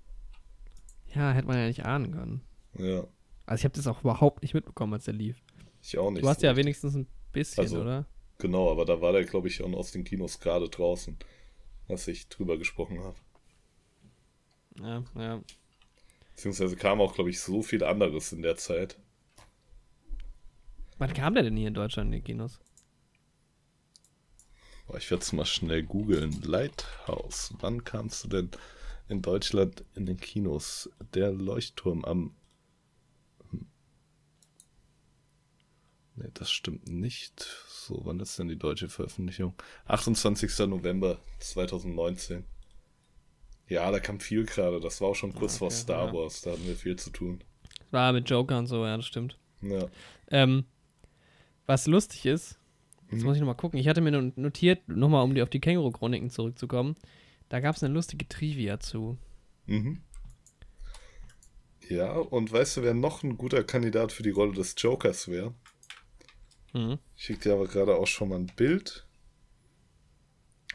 Ja, hätte man ja nicht ahnen können. Ja, Also ich habe das auch überhaupt nicht mitbekommen, als der lief. ich auch nicht. Du hast so ja richtig. wenigstens ein bisschen, Also- oder? Genau, aber da war der, glaube ich, aus den Kinos gerade draußen, als ich drüber gesprochen habe. Ja, ja. Beziehungsweise kam auch, glaube ich, so viel anderes in der Zeit. Wann kam der denn hier in Deutschland in die Kinos? Boah, ich werde es mal schnell googeln. Lighthouse. Wann kamst du denn in Deutschland in den Kinos? Der Leuchtturm am. Ne, das stimmt nicht. So, wann ist denn die deutsche Veröffentlichung? 28. November 2019. Ja, da kam viel gerade. Das war auch schon kurz Ah, vor okay, Star ja. Wars. Da hatten wir viel zu tun. War mit Joker und so, ja, das stimmt. Ja. Ähm, was lustig ist, jetzt Mhm. muss ich nochmal gucken. Ich hatte mir notiert, nochmal um die, auf die Känguru-Chroniken zurückzukommen. Da gab es eine lustige Trivia zu. Mhm. Ja, und weißt du, wer noch ein guter Kandidat für die Rolle des Jokers wäre? Mhm. Ich schicke dir aber gerade auch schon mal ein Bild.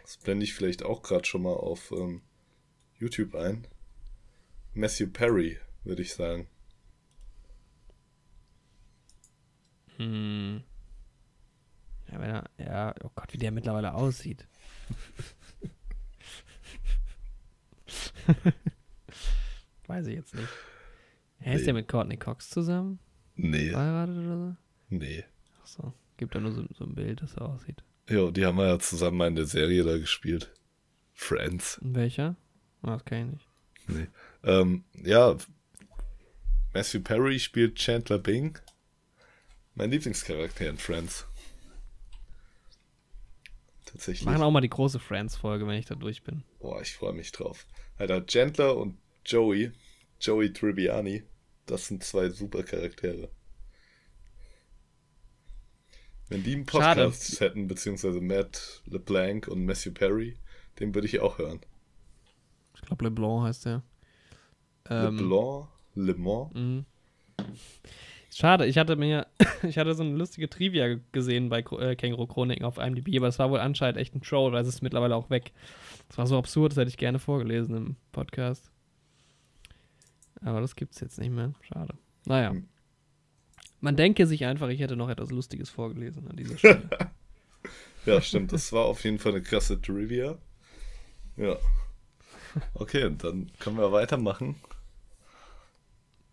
Das blende ich vielleicht auch gerade schon mal auf ähm, YouTube ein. Matthew Perry, würde ich sagen. Hm. Ja, er, ja, oh Gott, wie der mittlerweile aussieht. Weiß ich jetzt nicht. Hä, ist Nee. der mit Courtney Cox zusammen? Nee, Verheiratet oder so? nee. Achso, gibt da nur so, so ein Bild, das so aussieht. Jo, die haben wir ja zusammen mal in der Serie da gespielt. Friends. Und welcher? Ah, das kann ich nicht. Nee. Ähm, ja, Matthew Perry spielt Chandler Bing. Mein Lieblingscharakter in Friends. Tatsächlich. Machen auch mal die große Friends-Folge, wenn ich da durch bin. Boah, ich freue mich drauf. Alter, Chandler und Joey, Joey Tribbiani, das sind zwei super Charaktere. Wenn die einen Schade. Podcast hätten, beziehungsweise Matt LeBlanc und Matthew Perry, den würde ich auch hören. Ich glaube, LeBlanc heißt der. Ähm, LeBlanc, Le Mans. Schade, ich hatte mir, ich hatte so eine lustige Trivia gesehen bei äh, Känguru Chroniken auf IMDb, aber es war wohl anscheinend echt ein Troll, weil es ist mittlerweile auch weg. Das war so absurd, das hätte ich gerne vorgelesen im Podcast. Aber das gibt's jetzt nicht mehr. Schade. Naja. Hm. Man denke sich einfach, ich hätte noch etwas Lustiges vorgelesen an dieser Stelle. Ja, stimmt, das war auf jeden Fall eine krasse Trivia. Ja. Okay, dann können wir weitermachen.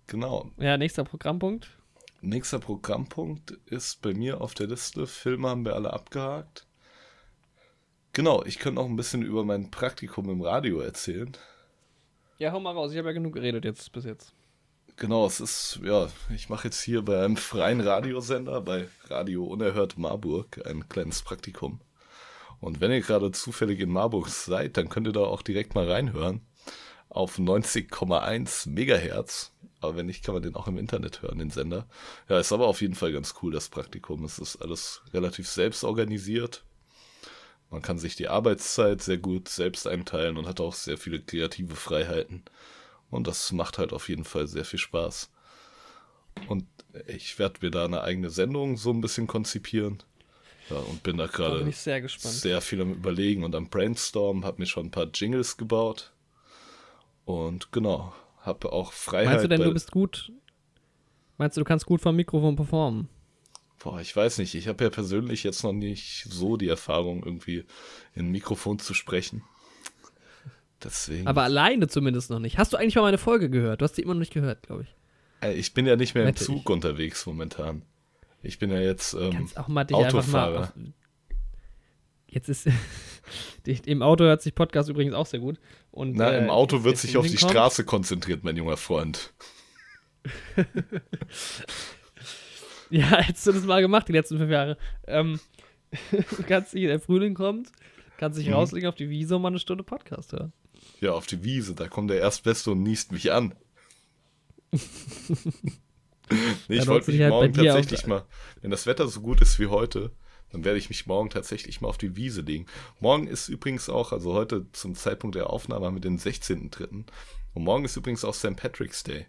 Genau. ja, nächster Programmpunkt. Nächster Programmpunkt ist bei mir auf der Liste. Filme haben wir alle abgehakt. Genau, ich könnte auch ein bisschen über mein Praktikum im Radio erzählen. Ja, hau mal raus, ich habe ja genug geredet jetzt bis jetzt. Genau, es ist, ja, ich mache jetzt hier bei einem freien Radiosender, bei Radio Unerhört Marburg, ein kleines Praktikum. Und wenn ihr gerade zufällig in Marburg seid, dann könnt ihr da auch direkt mal reinhören. Auf 90,1 Megahertz. Aber wenn nicht, kann man den auch im Internet hören, den Sender. Ja, ist aber auf jeden Fall ganz cool, das Praktikum. Es ist alles relativ selbst organisiert. Man kann sich die Arbeitszeit sehr gut selbst einteilen und hat auch sehr viele kreative Freiheiten. Und das macht halt auf jeden Fall sehr viel Spaß. Und ich werde mir da eine eigene Sendung so ein bisschen konzipieren. Ja, und bin da gerade sehr sehr viel am Überlegen und am Brainstorm, habe mir schon ein paar Jingles gebaut. Und genau, habe auch Freiheit. Meinst du denn, du bist gut? Meinst du, du kannst gut vom Mikrofon performen? Boah, ich weiß nicht. Ich habe ja persönlich jetzt noch nicht so die Erfahrung, irgendwie in ein Mikrofon zu sprechen. Deswegen. Aber alleine zumindest noch nicht. Hast du eigentlich mal meine Folge gehört? Du hast die immer noch nicht gehört, glaube ich. Äh, ich bin ja nicht mehr im Wette Zug ich. unterwegs momentan. Ich bin ja jetzt ähm, Kannst auch mal dich einfach mal. Autofahrer. Auf, jetzt ist. Im Auto hört sich Podcast übrigens auch sehr gut. Und, Na, äh, im Auto wird sich auf die hinkommt- Straße konzentriert, mein junger Freund. Ja, hättest du das mal gemacht, die letzten fünf Jahre. Ähm, du kannst dich, der Frühling kommt, kannst dich Mhm. rauslegen auf die Wiese und mal eine Stunde Podcast hören. Ja, auf die Wiese, da kommt der Erstbeste und niest mich an. nee, ich wollte mich halt morgen tatsächlich mal, wenn das Wetter so gut ist wie heute, dann werde ich mich morgen tatsächlich mal auf die Wiese legen. Morgen ist übrigens auch, also heute zum Zeitpunkt der Aufnahme haben wir den 16.3. Und morgen ist übrigens auch St. Patrick's Day.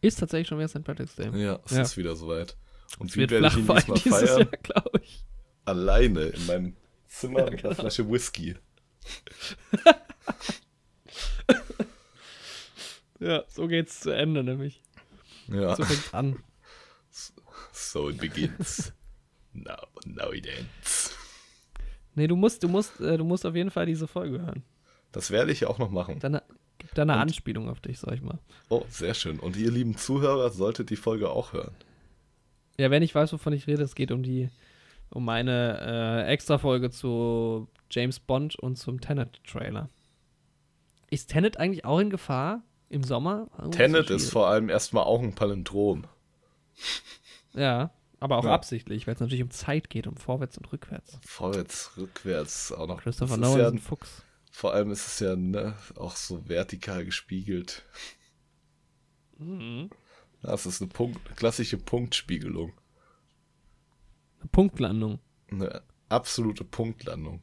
Ist tatsächlich schon wieder St. Patrick's Day. Ja, es Ja. ist wieder soweit. Und Es wie werde ich ihn diesmal feiern? Jahr. Alleine in meinem Zimmer Ja, mit einer genau. Flasche Whisky. Ja, so geht's zu Ende nämlich. Ja, So fängt's an. so it begins. Now, now it ends. Nee, du musst, du musst, äh, du musst auf jeden Fall diese Folge hören. Das werde ich auch noch machen. Dann gibt da eine Anspielung auf dich, sag ich mal. Oh, sehr schön. Und ihr lieben Zuhörer solltet die Folge auch hören. Ja, wenn ich weiß, wovon ich rede, es geht um die, um meine äh, Extra-Folge zu James Bond und zum Tenet-Trailer. Ist Tenet eigentlich auch in Gefahr im Sommer? Tenet ist vor allem erstmal auch ein Palindrom. Ja, aber auch Ja. absichtlich, weil es natürlich um Zeit geht, um vorwärts und rückwärts. Vorwärts, rückwärts auch noch. Christopher Nolan ja, ist ein Fuchs. vor allem ist es ja ne, auch so vertikal gespiegelt. Mhm. Das ist eine Punkt, klassische Punktspiegelung. Eine Punktlandung. Eine absolute Punktlandung.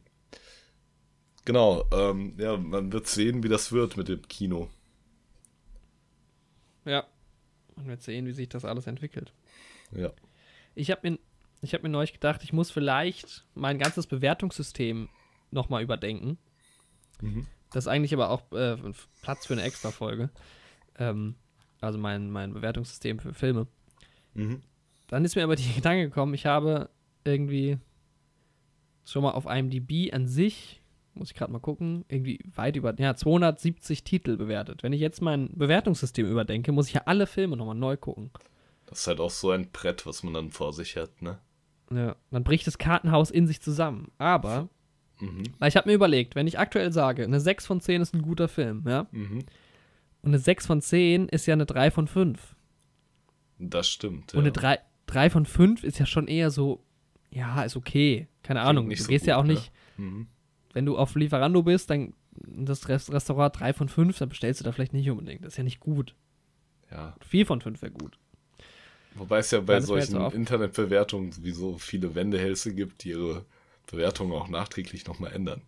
Genau, ähm, ja, man wird sehen, wie das wird mit dem Kino. Ja. Man wird sehen, wie sich das alles entwickelt. Ja. Ich habe mir, ich hab mir neulich gedacht, ich muss vielleicht mein ganzes Bewertungssystem nochmal überdenken. Mhm. Das ist eigentlich aber auch äh, Platz für eine Extra-Folge. Ähm, also mein, mein Bewertungssystem für Filme. Mhm. Dann ist mir aber die Gedanke gekommen, ich habe irgendwie schon mal auf IMDb an sich, muss ich gerade mal gucken, irgendwie weit über, ja, 270 Titel bewertet. Wenn ich jetzt mein Bewertungssystem überdenke, muss ich ja alle Filme nochmal neu gucken. Das ist halt auch so ein Brett, was man dann vor sich hat, ne? Ja, dann bricht das Kartenhaus in sich zusammen. Aber, Mhm. weil ich habe mir überlegt, wenn ich aktuell sage, eine 6 von 10 ist ein guter Film, ja, Mhm. und eine 6 von 10 ist ja eine 3 von 5. Das stimmt. Und eine 3, 3 von 5 ist ja schon eher so, ja, ist okay. Keine Ahnung. nicht Du so gehst ja gut, auch ne? nicht, Mhm. wenn du auf Lieferando bist, dann das Rest Restaurant 3 von 5, dann bestellst du da vielleicht nicht unbedingt. Das ist ja nicht gut. Ja. 4 von 5 wäre gut. Wobei es ja bei solchen Internetbewertungen sowieso viele Wendehälse gibt, die ihre Bewertungen auch nachträglich nochmal ändern.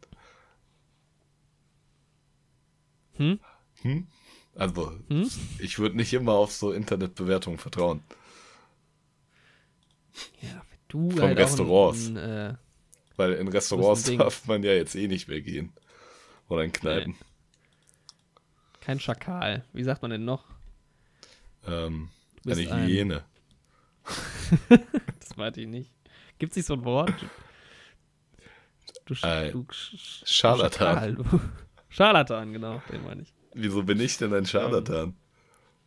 Hm? Hm? Also, Hm? ich würde nicht immer auf so Internetbewertungen vertrauen. Ja, du Von halt Restaurants. Ein, ein, äh, Weil in Restaurants darf man ja jetzt eh nicht mehr gehen. Oder in Kneipen. kein Schakal. Wie sagt man denn noch? Ähm, eine ein- Hyäne. Das weiß ich nicht. Gibt es nicht so ein Wort? Du, Sch- Ein du Sch- Scharlatan. Du. Scharlatan, genau, den meine ich. Wieso bin ich denn ein Scharlatan?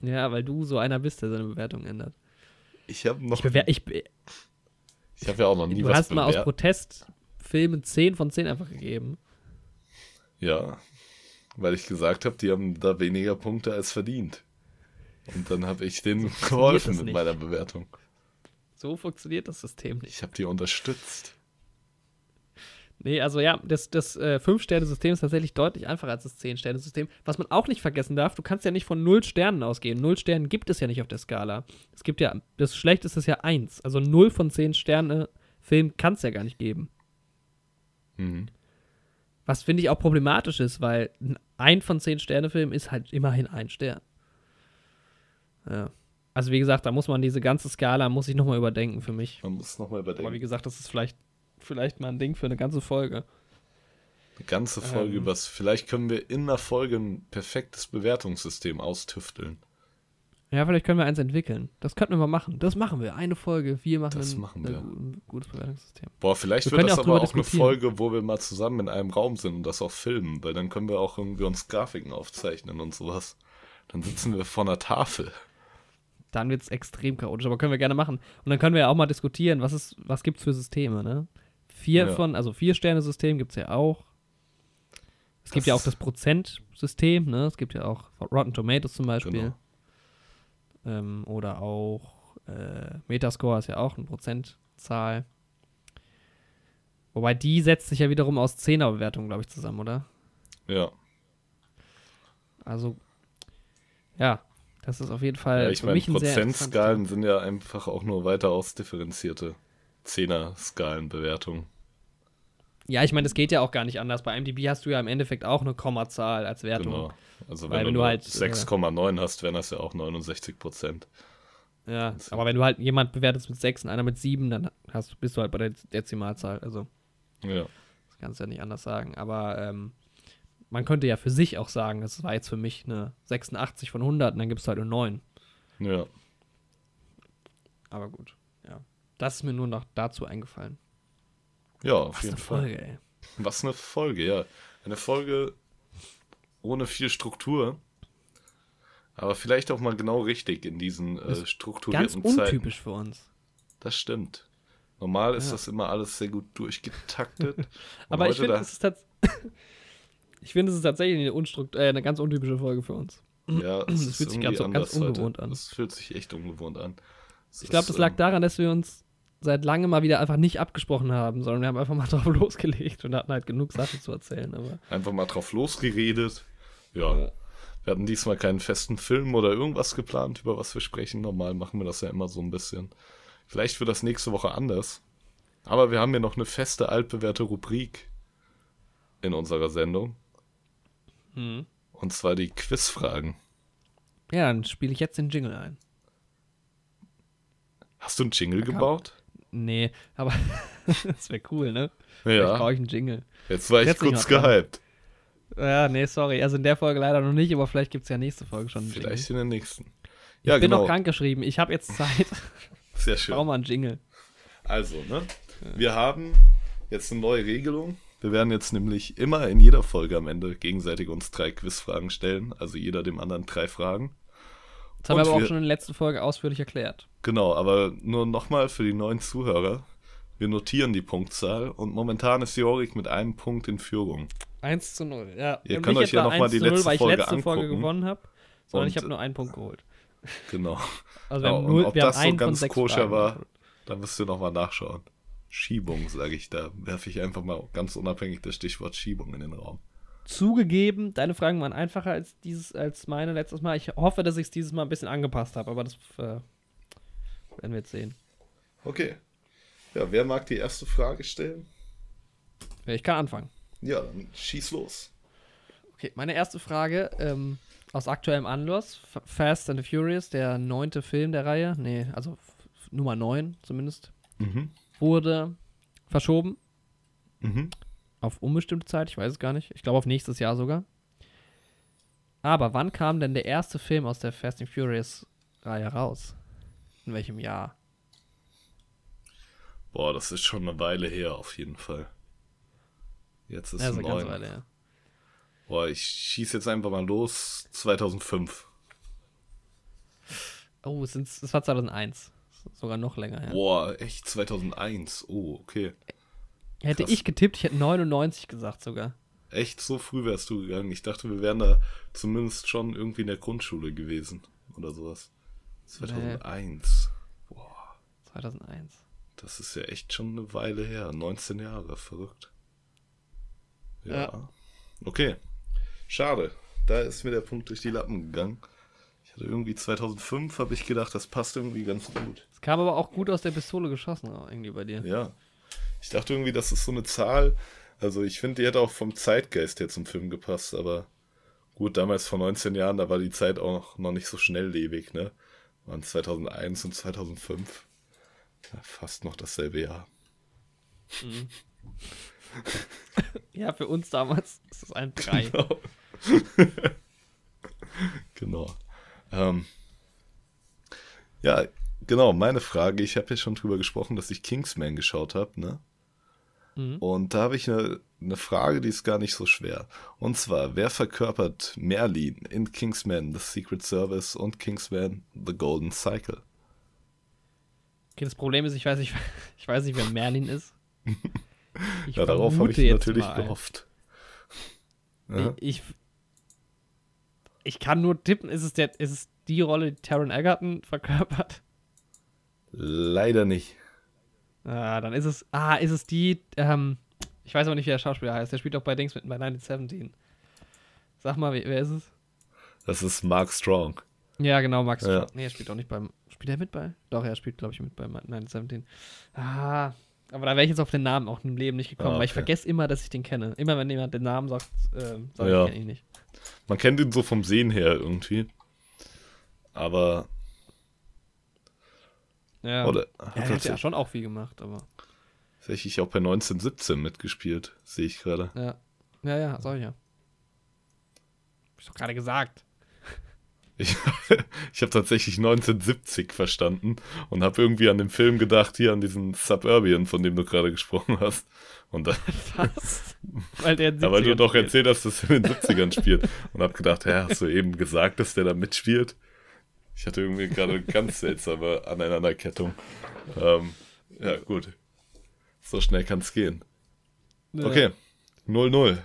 Ja, weil du so einer bist, der seine Bewertung ändert. Ich habe noch. Ich ich, Ich habe ja auch noch nie du was hast mal aus. Protest Filmen 10 von 10 einfach gegeben. Ja, weil ich gesagt habe, die haben da weniger Punkte als verdient. Und dann habe ich denen geholfen mit meiner Bewertung. So funktioniert das System nicht. Ich habe die unterstützt. Nee, also ja, das, das äh, 5-Sterne-System ist tatsächlich deutlich einfacher als das 10-Sterne-System. Was man auch nicht vergessen darf, du kannst ja nicht von 0 Sternen ausgehen. 0 Sternen gibt es ja nicht auf der Skala. Es gibt ja, das Schlechteste ist ja 1. Also 0 von 10 Sterne Film kann es ja gar nicht geben. Mhm. Was finde ich auch problematisch ist, weil ein 1 von 10 Sterne Film ist halt immerhin ein Stern. Ja. Also wie gesagt, da muss man diese ganze Skala, muss ich nochmal überdenken für mich. Man muss nochmal Aber wie überdenken. gesagt, das ist vielleicht, vielleicht mal ein Ding für eine ganze Folge. Eine ganze Folge Ähm. übers. Vielleicht können wir in einer Folge ein perfektes Bewertungssystem austüfteln. Ja, vielleicht können wir eins entwickeln. Das könnten wir mal machen. Das machen wir. Eine Folge. Wir machen, Das ein, machen wir. ein gutes Bewertungssystem. Boah, vielleicht Wir wird das auch aber auch eine. Folge, wo wir mal zusammen in einem Raum sind und das auch filmen, weil dann können wir auch irgendwie uns Grafiken aufzeichnen und sowas. Dann sitzen wir vor einer Tafel. Dann wird es extrem chaotisch, aber können wir gerne machen. Und dann können wir ja auch mal diskutieren, was, ist, was gibt es für Systeme, ne? Vier Ja. von, also Vier-Sterne-System gibt es ja auch. Es gibt Das- ja auch das Prozentsystem, ne? Es gibt ja auch Rotten Tomatoes zum Beispiel. Genau. Ähm, oder auch äh, Metascore ist ja auch eine Prozentzahl. Wobei die setzt sich ja wiederum aus Zehnerbewertungen, glaube ich, zusammen, oder? Ja. Also, ja, das ist auf jeden Fall ja ich für meine, Prozentskalen sind ja einfach auch nur weiter ausdifferenzierte Zehner-Skalenbewertungen. Ja, ich meine, das geht ja auch gar nicht anders. Bei MDB hast du ja im Endeffekt auch eine Kommazahl als Wertung. Genau. Also Weil wenn, wenn du, du nur halt, äh, 6,9 hast, wären das ja auch 69 Prozent. Ja, aber wenn du halt jemand bewertest mit 6 und einer mit 7, dann hast, bist du halt bei der Dezimalzahl. Also, Ja. das kannst du ja nicht anders sagen. Aber ähm, man könnte ja für sich auch sagen, das war jetzt für mich eine 86 von 100 und dann gibst du halt eine 9. Ja. Aber gut, ja. Das ist mir nur noch dazu eingefallen. Ja, auf Was jeden eine Fall. Folge, ey. Was eine Folge, ja. Eine Folge ohne viel Struktur. Aber vielleicht auch mal genau richtig in diesen äh, Ganz strukturierten Zeiten. untypisch für uns. Das stimmt. Normal ist Ja. das immer alles sehr gut durchgetaktet. Aber ich finde, da- es ist tats- ich finde, es ist tatsächlich eine, Unstrukt äh, eine ganz untypische Folge für uns. ja, das es fühlt ist sich ganz so- ganz ungewohnt heute. an. Das fühlt sich echt ungewohnt an. Es Ich glaube, das lag ähm, daran, dass wir uns seit langem mal wieder einfach nicht abgesprochen haben, sondern wir haben einfach mal drauf losgelegt und hatten halt genug Sachen zu erzählen. Aber Einfach mal drauf losgeredet. Ja. Ja. Wir hatten diesmal keinen festen Film oder irgendwas geplant, über was wir sprechen. Normal machen wir das ja immer so ein bisschen. Vielleicht wird das nächste Woche anders. Aber wir haben ja noch eine feste, altbewährte Rubrik in unserer Sendung. Mhm. Und zwar die Quizfragen. ja, dann spiele ich jetzt den Jingle ein. Hast du einen Jingle gebaut? Nee, aber das wäre cool, ne? Vielleicht Ja. brauche ich einen Jingle. Jetzt war ich dich kurz gehypt. Ja, nee, sorry. Also in der Folge leider noch nicht, aber vielleicht gibt es ja nächste Folge schon einen Vielleicht in der nächsten. Ich Ja, bin genau. noch krankgeschrieben. Ich habe jetzt Zeit. Sehr Ich schön. brauche mal einen Jingle. Also, ne? Wir haben jetzt eine neue Regelung. Wir werden jetzt nämlich immer in jeder Folge am Ende gegenseitig uns drei Quizfragen stellen. Also jeder dem anderen drei Fragen. Das haben wir aber auch wir- schon in der letzten Folge ausführlich erklärt. Genau, aber nur nochmal für die neuen Zuhörer. Wir notieren die Punktzahl und momentan ist Jorik mit einem Punkt in Führung. 1 zu 0, ja. Ihr Und könnt euch ja etwa noch mal 1 die zu 0, letzte weil ich Folge letzte Folge angucken. gewonnen habe, sondern Und- ich habe nur einen Punkt geholt. Genau. Also wir Ja, haben, und ob wir das so ganz koscher Fragen war, da müsst ihr nochmal nachschauen. Schiebung, sage ich da. Werfe ich einfach mal ganz unabhängig das Stichwort Schiebung in den Raum. Zugegeben, deine Fragen waren einfacher als dieses, als meine letztes Mal. Ich hoffe, dass ich es dieses Mal ein bisschen angepasst habe, aber das äh, werden wir jetzt sehen. Okay. Ja, wer mag die erste Frage stellen? Ich kann anfangen. Ja, dann schieß los. Okay, meine erste Frage ähm, aus aktuellem Anlass: Fast and the Furious, der neunte Film der Reihe, nee, also Nummer 9 zumindest, Mhm. Wurde verschoben Mhm. auf unbestimmte Zeit, ich weiß es gar nicht. Ich glaube auf nächstes Jahr sogar. Aber wann kam denn der erste Film aus der Fast and Furious Reihe raus? In welchem Jahr? Boah, das ist schon eine Weile her, auf jeden Fall. Jetzt ist es so eine ganze neun. Weile, ja. Boah, ich schieß jetzt einfach mal los. 2005. Oh, es, sind, es war 2001. Sogar noch länger, ja. Boah, echt 2001. Oh, okay. Hätte krass. ich getippt, ich hätte 99 gesagt sogar. Echt so früh wärst du gegangen. Ich dachte, wir wären da zumindest schon irgendwie in der Grundschule gewesen oder sowas. 2001. Boah, 2001. das ist ja echt schon eine Weile her. 19 Jahre, verrückt. Ja. Ja. Okay. Schade. Da ist mir der Punkt durch die Lappen gegangen. Hatte irgendwie 2005, habe ich gedacht, das passt irgendwie ganz gut. Es kam aber auch gut aus der Pistole geschossen, irgendwie bei dir. Ja. Ich dachte irgendwie, das ist so eine Zahl. Also ich finde, die hätte auch vom Zeitgeist her zum Film gepasst, aber gut, damals vor 19 Jahren, da war die Zeit auch noch nicht so schnelllebig, ne? Waren 2001 und 2005. Ja, fast noch dasselbe Jahr. Ja, für uns damals ist es ein 3. Genau. genau. Ähm, ja, genau, meine Frage, ich habe ja schon drüber gesprochen, dass ich Kingsman geschaut habe, ne? Mhm. Und da habe ich eine, eine Frage, die ist gar nicht so schwer. Und zwar, wer verkörpert Merlin in Kingsman The Secret Service und Kingsman The Golden Cycle? Okay, das Problem ist, ich weiß nicht, ich weiß nicht, wer Merlin ist. Ja, darauf habe ich natürlich gehofft. Ja. Ich, ich kann nur tippen, ist es, der, ist es die Rolle, die Taron Egerton verkörpert? Leider nicht. Ah, dann ist es, ah, ist es die, ähm, ich weiß aber nicht, wie der Schauspieler heißt. Der spielt auch bei Dings mit bei 1917. Sag mal, wer, wer ist es? Das ist Mark Strong. Ja, genau, Max. Ja. Ja. Nee, er spielt auch nicht beim, spielt er mit bei? Doch, er spielt, glaube ich, mit bei 1917. Ah, aber da wäre ich jetzt auf den Namen auch im Leben nicht gekommen, Ah, weil ich okay. vergesse immer, dass ich den kenne. Immer wenn jemand den Namen sagt, ähm, sag Ja. ich, ich nicht. Man kennt ihn so vom Sehen her irgendwie. Aber, Ja. oder ja, hat er hat ja schon auch viel gemacht, aber. tatsächlich auch bei 1917 mitgespielt, sehe ich gerade. Ja. Ja, ja, sag ich ja. Hab ich doch gerade gesagt. Ich, ich habe tatsächlich 1970 verstanden und habe irgendwie an den Film gedacht, hier an diesen Suburban, von dem du gerade gesprochen hast. Und dann, Was? weil der ja, weil du 70ern doch spielt. erzählt hast, dass er in den 70ern spielt. Und habe gedacht, ja, hast du eben gesagt, dass der da mitspielt? Ich hatte irgendwie gerade eine ganz seltsame Aneinanderkettung. Ähm, ja, gut. So schnell kann es gehen. Okay. 0-0.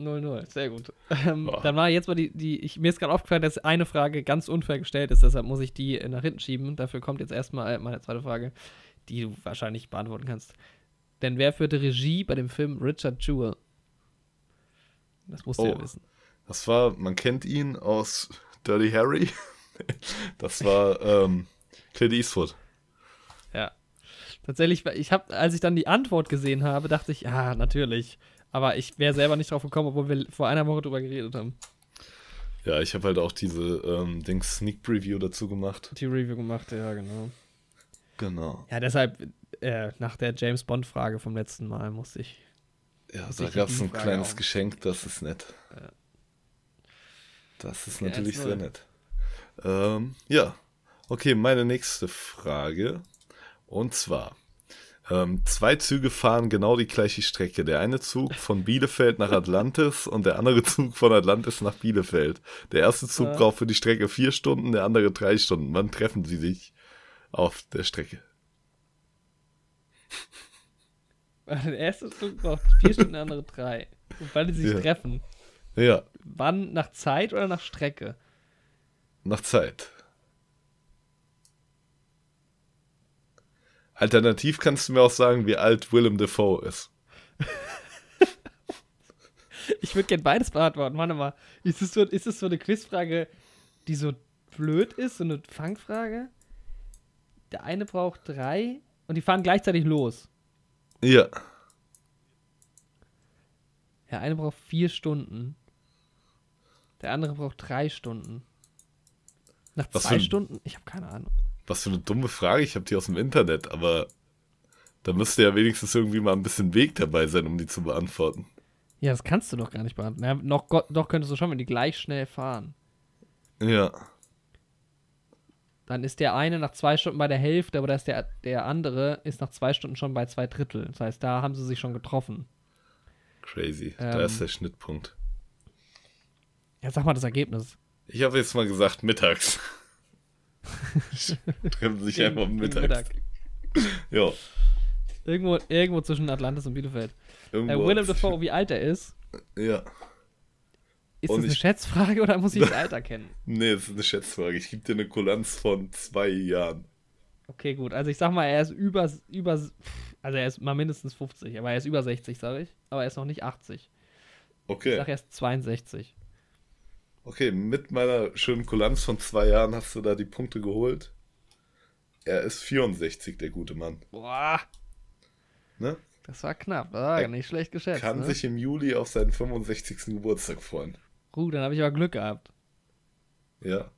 0-0, sehr gut. Ähm, dann war jetzt mal die, die ich, mir ist gerade aufgefallen, dass eine Frage ganz unfair gestellt ist, deshalb muss ich die nach hinten schieben. Dafür kommt jetzt erstmal äh, meine zweite Frage, die du wahrscheinlich beantworten kannst. Denn wer führte Regie bei dem Film Richard Jewell? Das musst du ja Oh. wissen. Das war, man kennt ihn aus Dirty Harry. Das war ähm, Clint Eastwood. Ja. Tatsächlich, ich habe, als ich dann die Antwort gesehen habe, dachte ich, ja, natürlich. Aber ich wäre selber nicht drauf gekommen, obwohl wir vor einer Woche drüber geredet haben. Ja, ich habe halt auch diese ähm, Dings Sneak Preview dazu gemacht. Die Review gemacht, ja, genau. Genau. Ja, deshalb, äh, nach der James Bond-Frage vom letzten Mal musste ich. Ja, Muss da gab es ein Frage kleines auch. Geschenk, das ist nett. Ja. Das ist Okay, natürlich 1-0. sehr nett. Ähm, ja, okay, meine nächste Frage. Und zwar, ähm, zwei Züge fahren genau die gleiche Strecke. Der eine Zug von Bielefeld nach Atlantis und der andere Zug von Atlantis nach Bielefeld. Der erste Zug Ja. braucht für die Strecke vier Stunden, der andere drei Stunden. Wann treffen sie sich auf der Strecke? Der erste Zug braucht vier Stunden, der andere drei. Und weil die sich Ja. treffen. Ja, Wann? Nach Zeit oder nach Strecke? nach Zeit. Alternativ kannst du mir auch sagen, wie alt Willem Dafoe ist. Ich würde gerne beides beantworten. Warte mal. Ist es, so, ist es so eine Quizfrage, die so blöd ist? So eine Fangfrage? Der eine braucht drei und die fahren gleichzeitig los. Ja, Der eine braucht vier Stunden. Der andere braucht drei Stunden. Nach Was zwei Stunden? Ich habe keine Ahnung. Was für eine dumme Frage. Ich habe die aus dem Internet, aber da müsste ja wenigstens irgendwie mal ein bisschen Weg dabei sein, um die zu beantworten. Ja, das kannst du doch gar nicht beantworten. Ja, noch, doch könntest du schon, wenn die gleich schnell fahren. Ja, Dann ist der eine nach zwei Stunden bei der Hälfte, aber da ist der, der andere ist nach zwei Stunden schon bei zwei Drittel. Das heißt, da haben sie sich schon getroffen. crazy. Ähm. Da ist der Schnittpunkt. Ja, sag mal das Ergebnis. Ich habe jetzt mal gesagt, mittags. Treffen sich einfach gegen mittags. Mittag. Ja, Irgendwo, irgendwo zwischen Atlantis und Bielefeld. Äh, irgendwo. Willem Dafoe, wie alt er ist, Ja, ist Und das eine ich- Schätzfrage oder muss ich das Alter kennen? nee, das ist eine Schätzfrage. Ich gebe dir eine Kulanz von zwei Jahren. Okay, gut. Also ich sag mal, er ist über, über, also er ist mal mindestens 50, aber er ist über 60, sage ich. Aber er ist noch nicht 80. Ich Okay, sag, er ist 62. okay, mit meiner schönen Kulanz von zwei Jahren hast du da die Punkte geholt. Er ist 64, der gute Mann. Boah, Ne? das war knapp. Das war Er nicht schlecht geschätzt. Kann ne? sich im Juli auf seinen 65. Geburtstag freuen. Gut, dann habe ich aber Glück gehabt. Ja,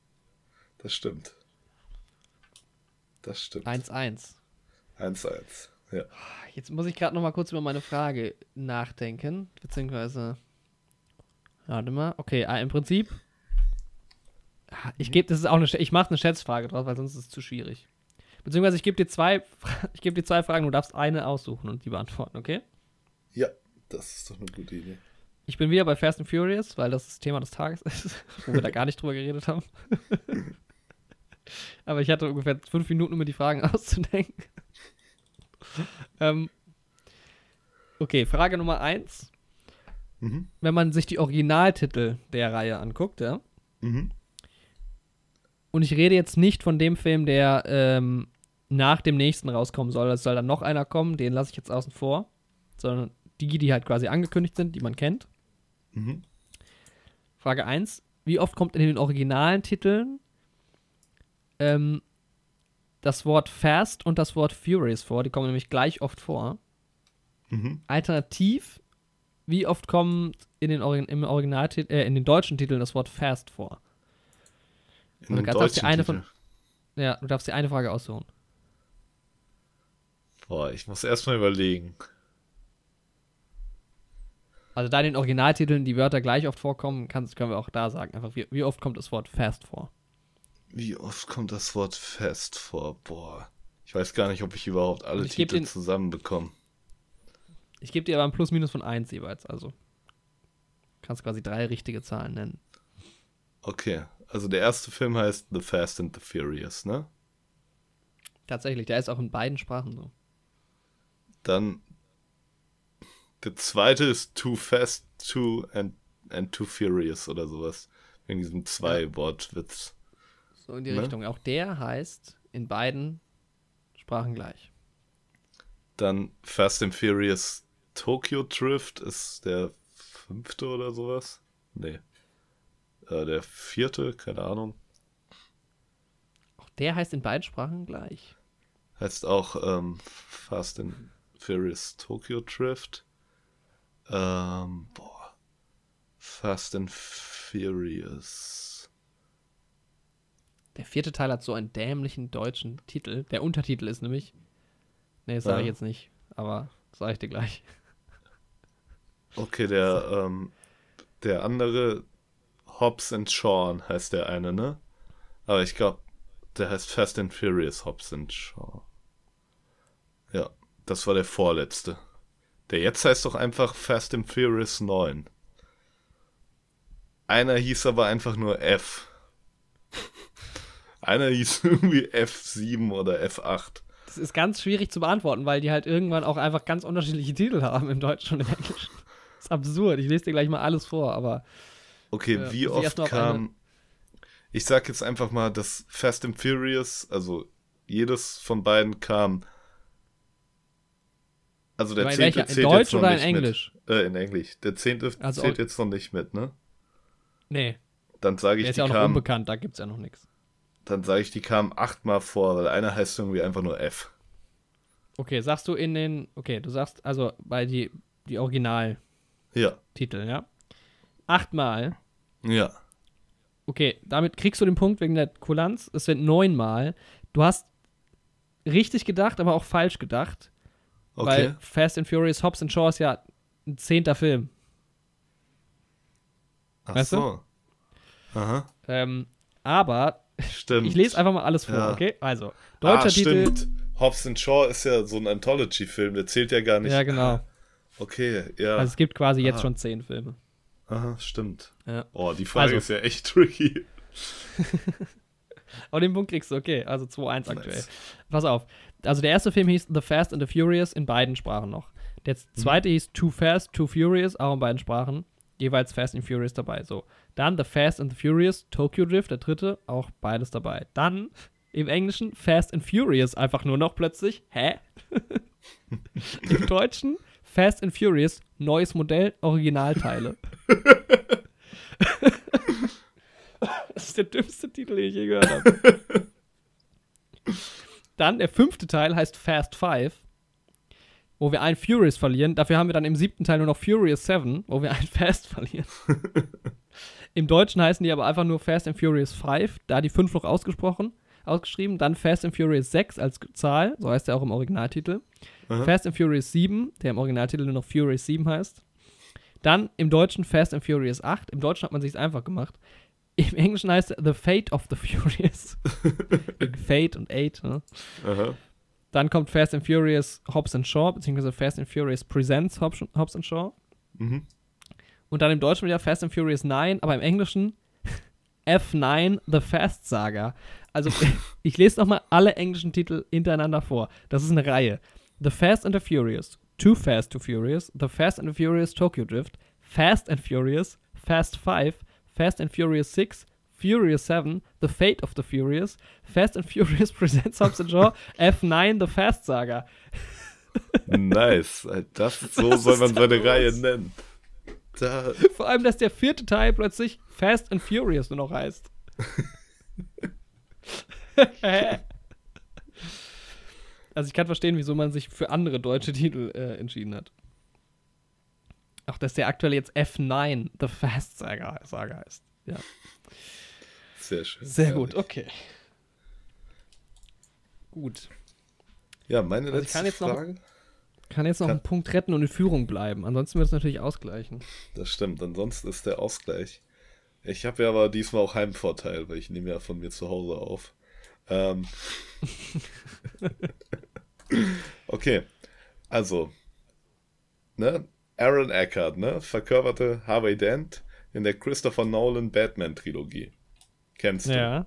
das stimmt. Das stimmt. 1-1. 1-1. Ja. Jetzt muss ich gerade noch mal kurz über meine Frage nachdenken, beziehungsweise warte mal. Okay, ah, im Prinzip ah, ich gebe das ist auch eine ich mache eine Schätzfrage draus, weil sonst ist es zu schwierig. Beziehungsweise ich gebe dir zwei ich gebe dir zwei Fragen, du darfst eine aussuchen und die beantworten, okay? ja, das ist doch eine gute Idee. Ich bin wieder bei Fast and Furious, weil das das Thema des Tages ist, wo wir da gar nicht drüber geredet haben. Aber ich hatte ungefähr fünf Minuten, um mir die Fragen auszudenken. ähm, okay, Frage Nummer eins. Mhm. Wenn man sich die Originaltitel der Reihe anguckt, ja, Mhm. und ich rede jetzt nicht von dem Film, der ähm, nach dem nächsten rauskommen soll, es soll dann noch einer kommen, den lasse ich jetzt außen vor, sondern die, die halt quasi angekündigt sind, die man kennt. Mhm. Frage 1. Wie oft kommt in den originalen Titeln ähm, das Wort Fast und das Wort Furious vor? Die kommen nämlich gleich oft vor. Mhm. Alternativ, wie oft kommt in den, Origin im Originaltit äh, in den deutschen Titeln das Wort Fast vor? In du dem darfst dir deutschen eine von- Ja, du darfst dir eine Frage aussuchen. Boah, ich muss erstmal überlegen. Also da in den Originaltiteln die Wörter gleich oft vorkommen, können wir auch da sagen. Einfach, wie, wie oft kommt das Wort Fast vor? Wie oft kommt das Wort fest vor? Boah. Ich weiß gar nicht, ob ich überhaupt alle ich Titel den- zusammenbekomme. Ich gebe dir aber ein Plus-Minus von 1 jeweils. Also kannst quasi drei richtige Zahlen nennen. Okay. Also der erste Film heißt The Fast and the Furious, ne? Tatsächlich, der ist auch in beiden Sprachen so. Dann der zweite ist Too Fast, Too and, and Too Furious oder sowas. Wegen diesem Zwei-Wortwitz. So in die Ne? Richtung. Auch der heißt in beiden Sprachen gleich. Dann Fast and Furious Tokyo Drift ist der fünfte oder sowas. Nee. Äh, der vierte, keine Ahnung. Auch der heißt in beiden Sprachen gleich. Heißt auch ähm, Fast and Furious Tokyo Drift. Ähm, boah. Fast and Furious. Der vierte Teil hat so einen dämlichen deutschen Titel. Der Untertitel ist nämlich. Nee, das sage ich Ja. jetzt nicht, aber sage ich dir gleich. Okay, der, ähm, der andere Hobbs and Shaw heißt der eine, ne? Aber ich glaube, der heißt Fast and Furious Hobbs and Shaw. Ja, das war der vorletzte. Der jetzt heißt doch einfach Fast and Furious 9. Einer hieß aber einfach nur F. Einer hieß irgendwie F7 oder F8. Das ist ganz schwierig zu beantworten, weil die halt irgendwann auch einfach ganz unterschiedliche Titel haben im Deutschen und im Englischen. Absurd. Ich lese dir gleich mal alles vor, aber Okay, Ja, wie oft kam. Ich sag jetzt einfach mal, dass Fast and Furious, also jedes von beiden kam. Also der in zehnte welcher? In zählt Deutsch jetzt noch oder in nicht Englisch? Mit. Äh, in Englisch. Der zehnte Also zählt jetzt noch nicht mit, ne? nee, Dann sage der ich, ist die ja auch noch kam, unbekannt, da gibt's ja noch nichts. dann sage ich, die kamen achtmal vor, weil einer heißt irgendwie einfach nur F. Okay, sagst du in den, okay, du sagst also bei die, die Originaltitel, Ja, ja? Achtmal. ja. Okay, damit kriegst du den Punkt wegen der Kulanz. Es sind neunmal. Du hast richtig gedacht, aber auch falsch gedacht. Okay. Weil Fast and Furious Hobbs and Shaw ist ja ein zehnter Film. Ach weißt du? so. Aha, Ähm, aber stimmt. ich lese einfach mal alles vor, Ja. okay? Also, deutscher ah, Titel. stimmt. Hobbs and Shaw ist ja so ein Anthology-Film, der zählt ja gar nicht. Ja, genau. Okay, ja. Also es gibt quasi jetzt Ah. schon zehn Filme. Aha, stimmt. Ja. Oh, die Frage Also- ist ja echt tricky. Aber den Punkt kriegst du, okay. Also 2-1 aktuell. Nice. Pass auf. Also der erste Film hieß The Fast and the Furious in beiden Sprachen noch. Der zweite hieß Too Fast, Too Furious, auch in beiden Sprachen. Jeweils Fast and Furious dabei. So. Dann The Fast and the Furious, Tokyo Drift, der dritte, auch beides dabei. Dann im Englischen Fast and Furious, einfach nur noch plötzlich. Hä? Im Deutschen Fast and Furious, neues Modell, Originalteile. das ist der dümmste Titel, den ich je gehört habe. Dann der fünfte Teil heißt Fast Five, wo wir einen Furious verlieren. Dafür haben wir dann im siebten Teil nur noch Furious 7, wo wir einen Fast verlieren. Im Deutschen heißen die aber einfach nur Fast and Furious 5, da die 5 noch ausgesprochen, ausgeschrieben. Dann Fast and Furious 6 als Zahl, so heißt der auch im Originaltitel. Aha. Fast and Furious 7, der im Originaltitel nur noch Furious 7 heißt. Dann im Deutschen Fast and Furious 8. Im Deutschen hat man sich einfach gemacht. Im Englischen heißt er The Fate of the Furious. Fate und Eight. Ne? Aha. Dann kommt Fast and Furious Hobbs and Shaw, beziehungsweise Fast and Furious Presents Hobbs, Hobbs and Shaw. Mhm. Und dann im Deutschen wieder Fast and Furious 9, aber im Englischen F9 The Fast Saga. Also ich lese nochmal alle englischen Titel hintereinander vor. Das ist eine Reihe. The Fast and the Furious, Too Fast to Furious, The Fast and the Furious Tokyo Drift, Fast and Furious, Fast 5, Fast and Furious 6, Furious 7, The Fate of the Furious, Fast and Furious Presents Hobbs and Shaw, F9 The Fast Saga. Nice. Das, so Was soll man seine los? Reihe nennen. Da, Vor allem, dass der vierte Teil plötzlich Fast and Furious nur noch heißt. Also ich kann verstehen, wieso man sich für andere deutsche Titel äh, entschieden hat. Auch dass der aktuell jetzt F9 The Fast Saga, Saga heißt. Ja. sehr schön. Sehr Herrlich. gut, okay. Gut. Ja, meine Also ich letzte kann jetzt noch- Frage. Kann jetzt noch Kann- einen Punkt retten und in Führung bleiben. Ansonsten wird es natürlich ausgleichen. Das stimmt, ansonsten ist der Ausgleich. Ich habe ja aber diesmal auch Heimvorteil, weil ich nehme ja von mir zu Hause auf. Ähm. okay, also, ne, Aaron Eckhart, ne, verkörperte Harvey Dent in der Christopher Nolan Batman Trilogie. Kennst du? Ja.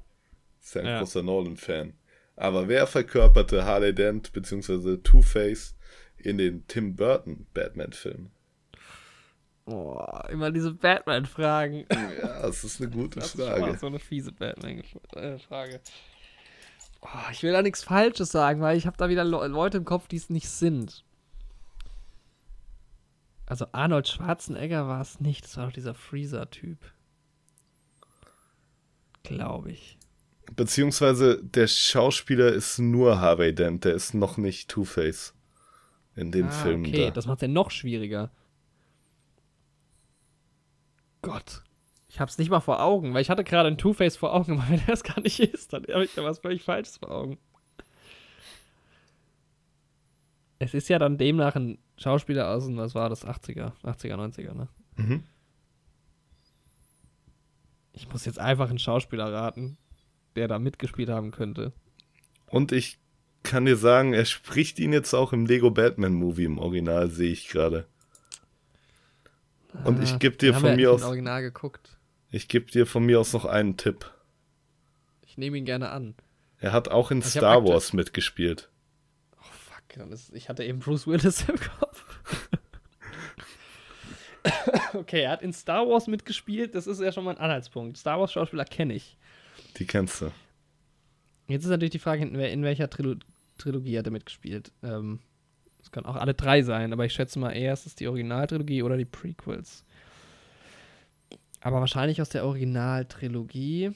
Ist ja ein Ja. großer Nolan-Fan. Aber wer verkörperte Harley Dent bzw. Two-Face in den Tim Burton Batman-Filmen? Boah, immer diese Batman-Fragen. Ja, das ist eine gute Das ist Frage. so eine fiese Batman-Frage. Oh, ich will da nichts Falsches sagen, weil ich habe da wieder Le Leute im Kopf, die es nicht sind. Also Arnold Schwarzenegger war es nicht, das war doch dieser Freezer-Typ. Glaube ich. Beziehungsweise der Schauspieler ist nur Harvey Dent, der ist noch nicht Two-Face in dem ah, Film okay, da. das macht ja noch schwieriger. Gott. Ich hab's nicht mal vor Augen, weil ich hatte gerade einen Two-Face vor Augen, aber wenn er es gar nicht ist, dann habe ich ja was völlig Falsches vor Augen. Es ist ja dann demnach ein Schauspieler aus den, was war das, 80er, 80er, 90er, ne? Mhm. Ich muss jetzt einfach einen Schauspieler raten, der da mitgespielt haben könnte. Und ich kann dir sagen, er spricht ihn jetzt auch im Lego Batman Movie im Original, sehe ich gerade. Und ich Ah, geb dir von mir aus- Original geguckt. Ich gebe dir von mir aus noch einen Tipp. Ich nehme ihn gerne an. Er hat auch in Ich hab Star Wars mitgespielt. Oh fuck, ist, ich hatte eben Bruce Willis im Kopf. okay, er hat in Star Wars mitgespielt, das ist ja schon mal ein Anhaltspunkt. Star Wars Schauspieler kenne ich. Die kennst du. Jetzt ist natürlich die Frage, in, wel- in welcher Trilo Trilogie hat er mitgespielt? Ähm, es können auch alle drei sein, aber ich schätze mal eher, ist es die Originaltrilogie oder die Prequels. Aber wahrscheinlich aus der Originaltrilogie.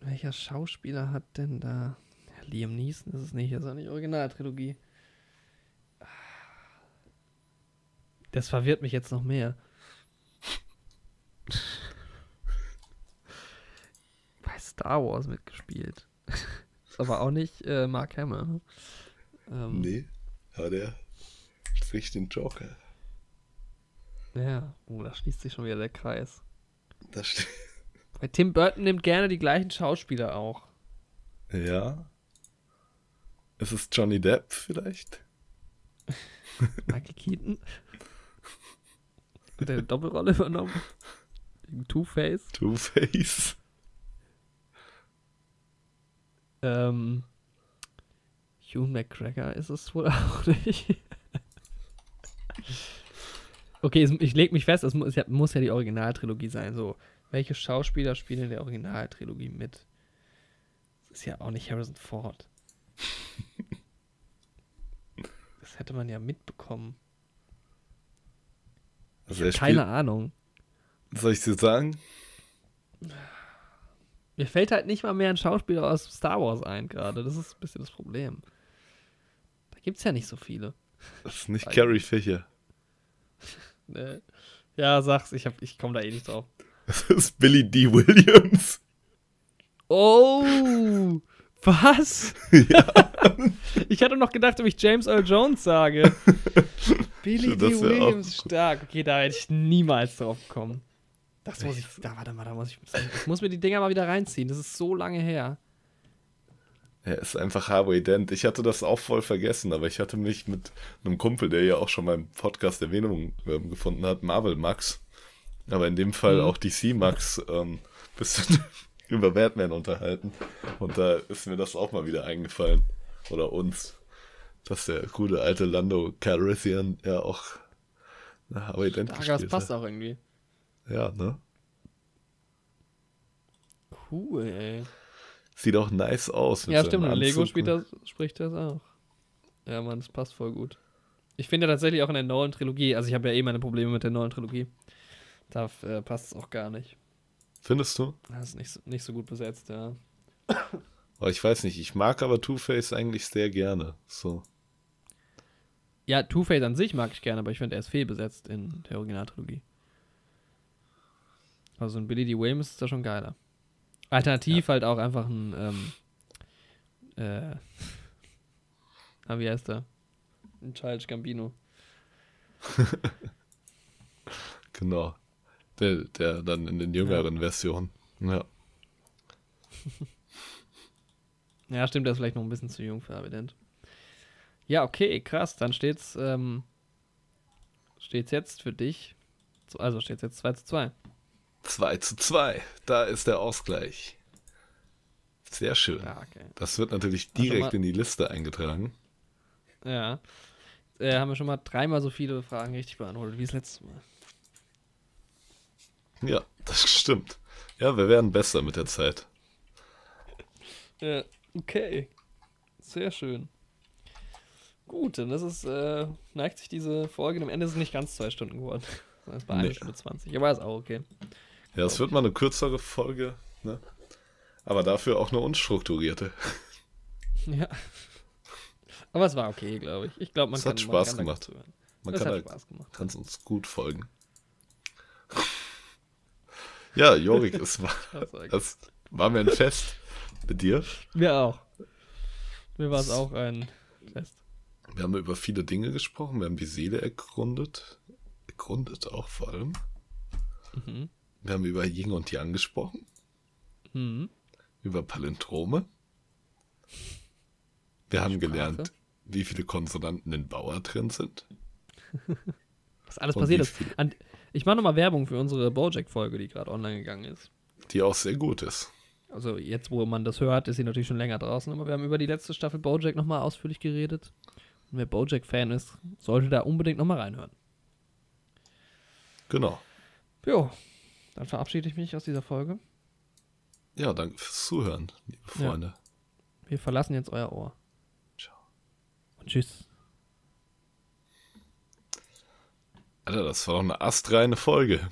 Welcher Schauspieler hat denn da? Liam Neeson ist es nicht, das ist auch nicht Originaltrilogie. Das verwirrt mich jetzt noch mehr. Bei Star Wars mitgespielt. Ist aber auch nicht äh, Mark Hamill. Ähm, Nee, aber der spricht den Joker. Ja, oh, da schließt sich schon wieder der Kreis. Das. Bei Tim Burton nimmt gerne die gleichen Schauspieler auch. Ja. Ist es Johnny Depp vielleicht? Michael Keaton. Hat er eine Doppelrolle übernommen? Wegen Two-Face. Two-Face. Ähm, Hugh McGregor ist es wohl auch nicht. okay, es, ich leg mich fest, es muss ja, muss ja die Originaltrilogie sein. So, welche Schauspieler spielen in der Originaltrilogie mit? Das ist ja auch nicht Harrison Ford. Das hätte man ja mitbekommen. Also er Keine Ahnung. soll ich dir sagen? Mir fällt halt nicht mal mehr ein Schauspieler aus Star Wars ein gerade. Das ist ein bisschen das Problem. Da gibt's ja nicht so viele. Das ist nicht. Carrie Fisher. Ne? Ja, sag's, ich, hab- ich komme da eh nicht drauf. Das ist Billy D. Williams. Oh! Was? Ich hatte noch gedacht, ob ich James Earl Jones sage. Billy D. Williams stark. Okay, da hätte ich niemals drauf gekommen. Das muss ich. Da, warte mal, da muss ich. Ich muss mir die Dinger mal wieder reinziehen. Das ist so lange her. Er ist einfach Harvey Dent. Ich hatte das auch voll vergessen, aber ich hatte mich mit einem Kumpel, der ja auch schon beim Podcast Erwähnung ähm, gefunden hat, Marvel Max, aber in dem Fall Mhm. auch DC Max, ähm, bisschen über Batman unterhalten. Und da ist mir das auch mal wieder eingefallen. Oder uns. Dass der gute alte Lando Calrissian ja auch na, Harvey Dent Stark, das gespielt passt hat. auch irgendwie. Ja, ne? Cool, ey. Sieht auch nice aus. Ja, stimmt. Und Lego Anzug. spielt das, spricht das auch. Ja, Mann, das passt voll gut. Ich finde tatsächlich auch in der neuen Trilogie, also ich habe ja eh meine Probleme mit der neuen Trilogie. Da äh, passt es auch gar nicht. Findest du? Das ist nicht so, nicht so gut besetzt, ja. Aber ich weiß nicht, ich mag aber Two-Face eigentlich sehr gerne. So. Ja, Two-Face an sich mag ich gerne, aber ich finde, er ist fehlbesetzt in der Originaltrilogie. Also ein Billy D. Williams ist da schon geiler. Alternativ halt auch einfach ein, ähm, äh, ah, wie heißt der? Ein Childish Gambino. Genau. Der, der dann in den jüngeren Versionen. Ja. Ja, stimmt, der ist vielleicht noch ein bisschen zu jung für Evident. Ja, okay, krass. Dann steht's, ähm, steht's jetzt für dich. Also steht's jetzt 2 zu 2. 2 zu 2. Da ist der Ausgleich. Sehr schön. Ja, okay. Das wird natürlich direkt mal- in die Liste eingetragen. Ja. Äh, haben wir schon mal dreimal so viele Fragen richtig beantwortet wie das letzte Mal. Ja, das stimmt. Ja, wir werden besser mit der Zeit. Ja, okay. Sehr schön. Gut, dann ist es, äh, neigt sich diese Folge, am Ende ist es nicht ganz zwei Stunden geworden. Es war eine Nee. Stunde 20. Aber ist auch okay. Ja, es wird mal eine kürzere Folge, ne? Aber dafür auch eine unstrukturierte. Ja. Aber es war okay, glaube ich. Ich glaube, man Es kann hat man Spaß kann da gut gemacht. Man Es kann hat halt, Spaß gemacht. kann's uns gut folgen. Ja, Jorik, es war, Das war mir ein Fest mit dir. Mir auch. Mir war es auch ein Fest. Wir haben über viele Dinge gesprochen. Wir haben die Seele ergründet. Ergründet auch vor allem. Mhm. Wir haben über Yin und Yang gesprochen. Mhm. Über Palindrome. Wir haben Sprache. gelernt, wie viele Konsonanten in Bauer drin sind. Was alles Und passiert ist. An, ich mache nochmal Werbung für unsere Bojack-Folge, die gerade online gegangen ist. Die auch sehr gut ist. Also jetzt, wo man das hört, ist sie natürlich schon länger draußen, aber wir haben über die letzte Staffel Bojack nochmal ausführlich geredet. Und wer Bojack-Fan ist, sollte da unbedingt nochmal reinhören. Genau. Jo, dann verabschiede ich mich aus dieser Folge. Ja, danke fürs Zuhören, liebe Ja. Freunde. Wir verlassen jetzt euer Ohr. Ciao. Und tschüss. Alter, das war doch eine astreine Folge.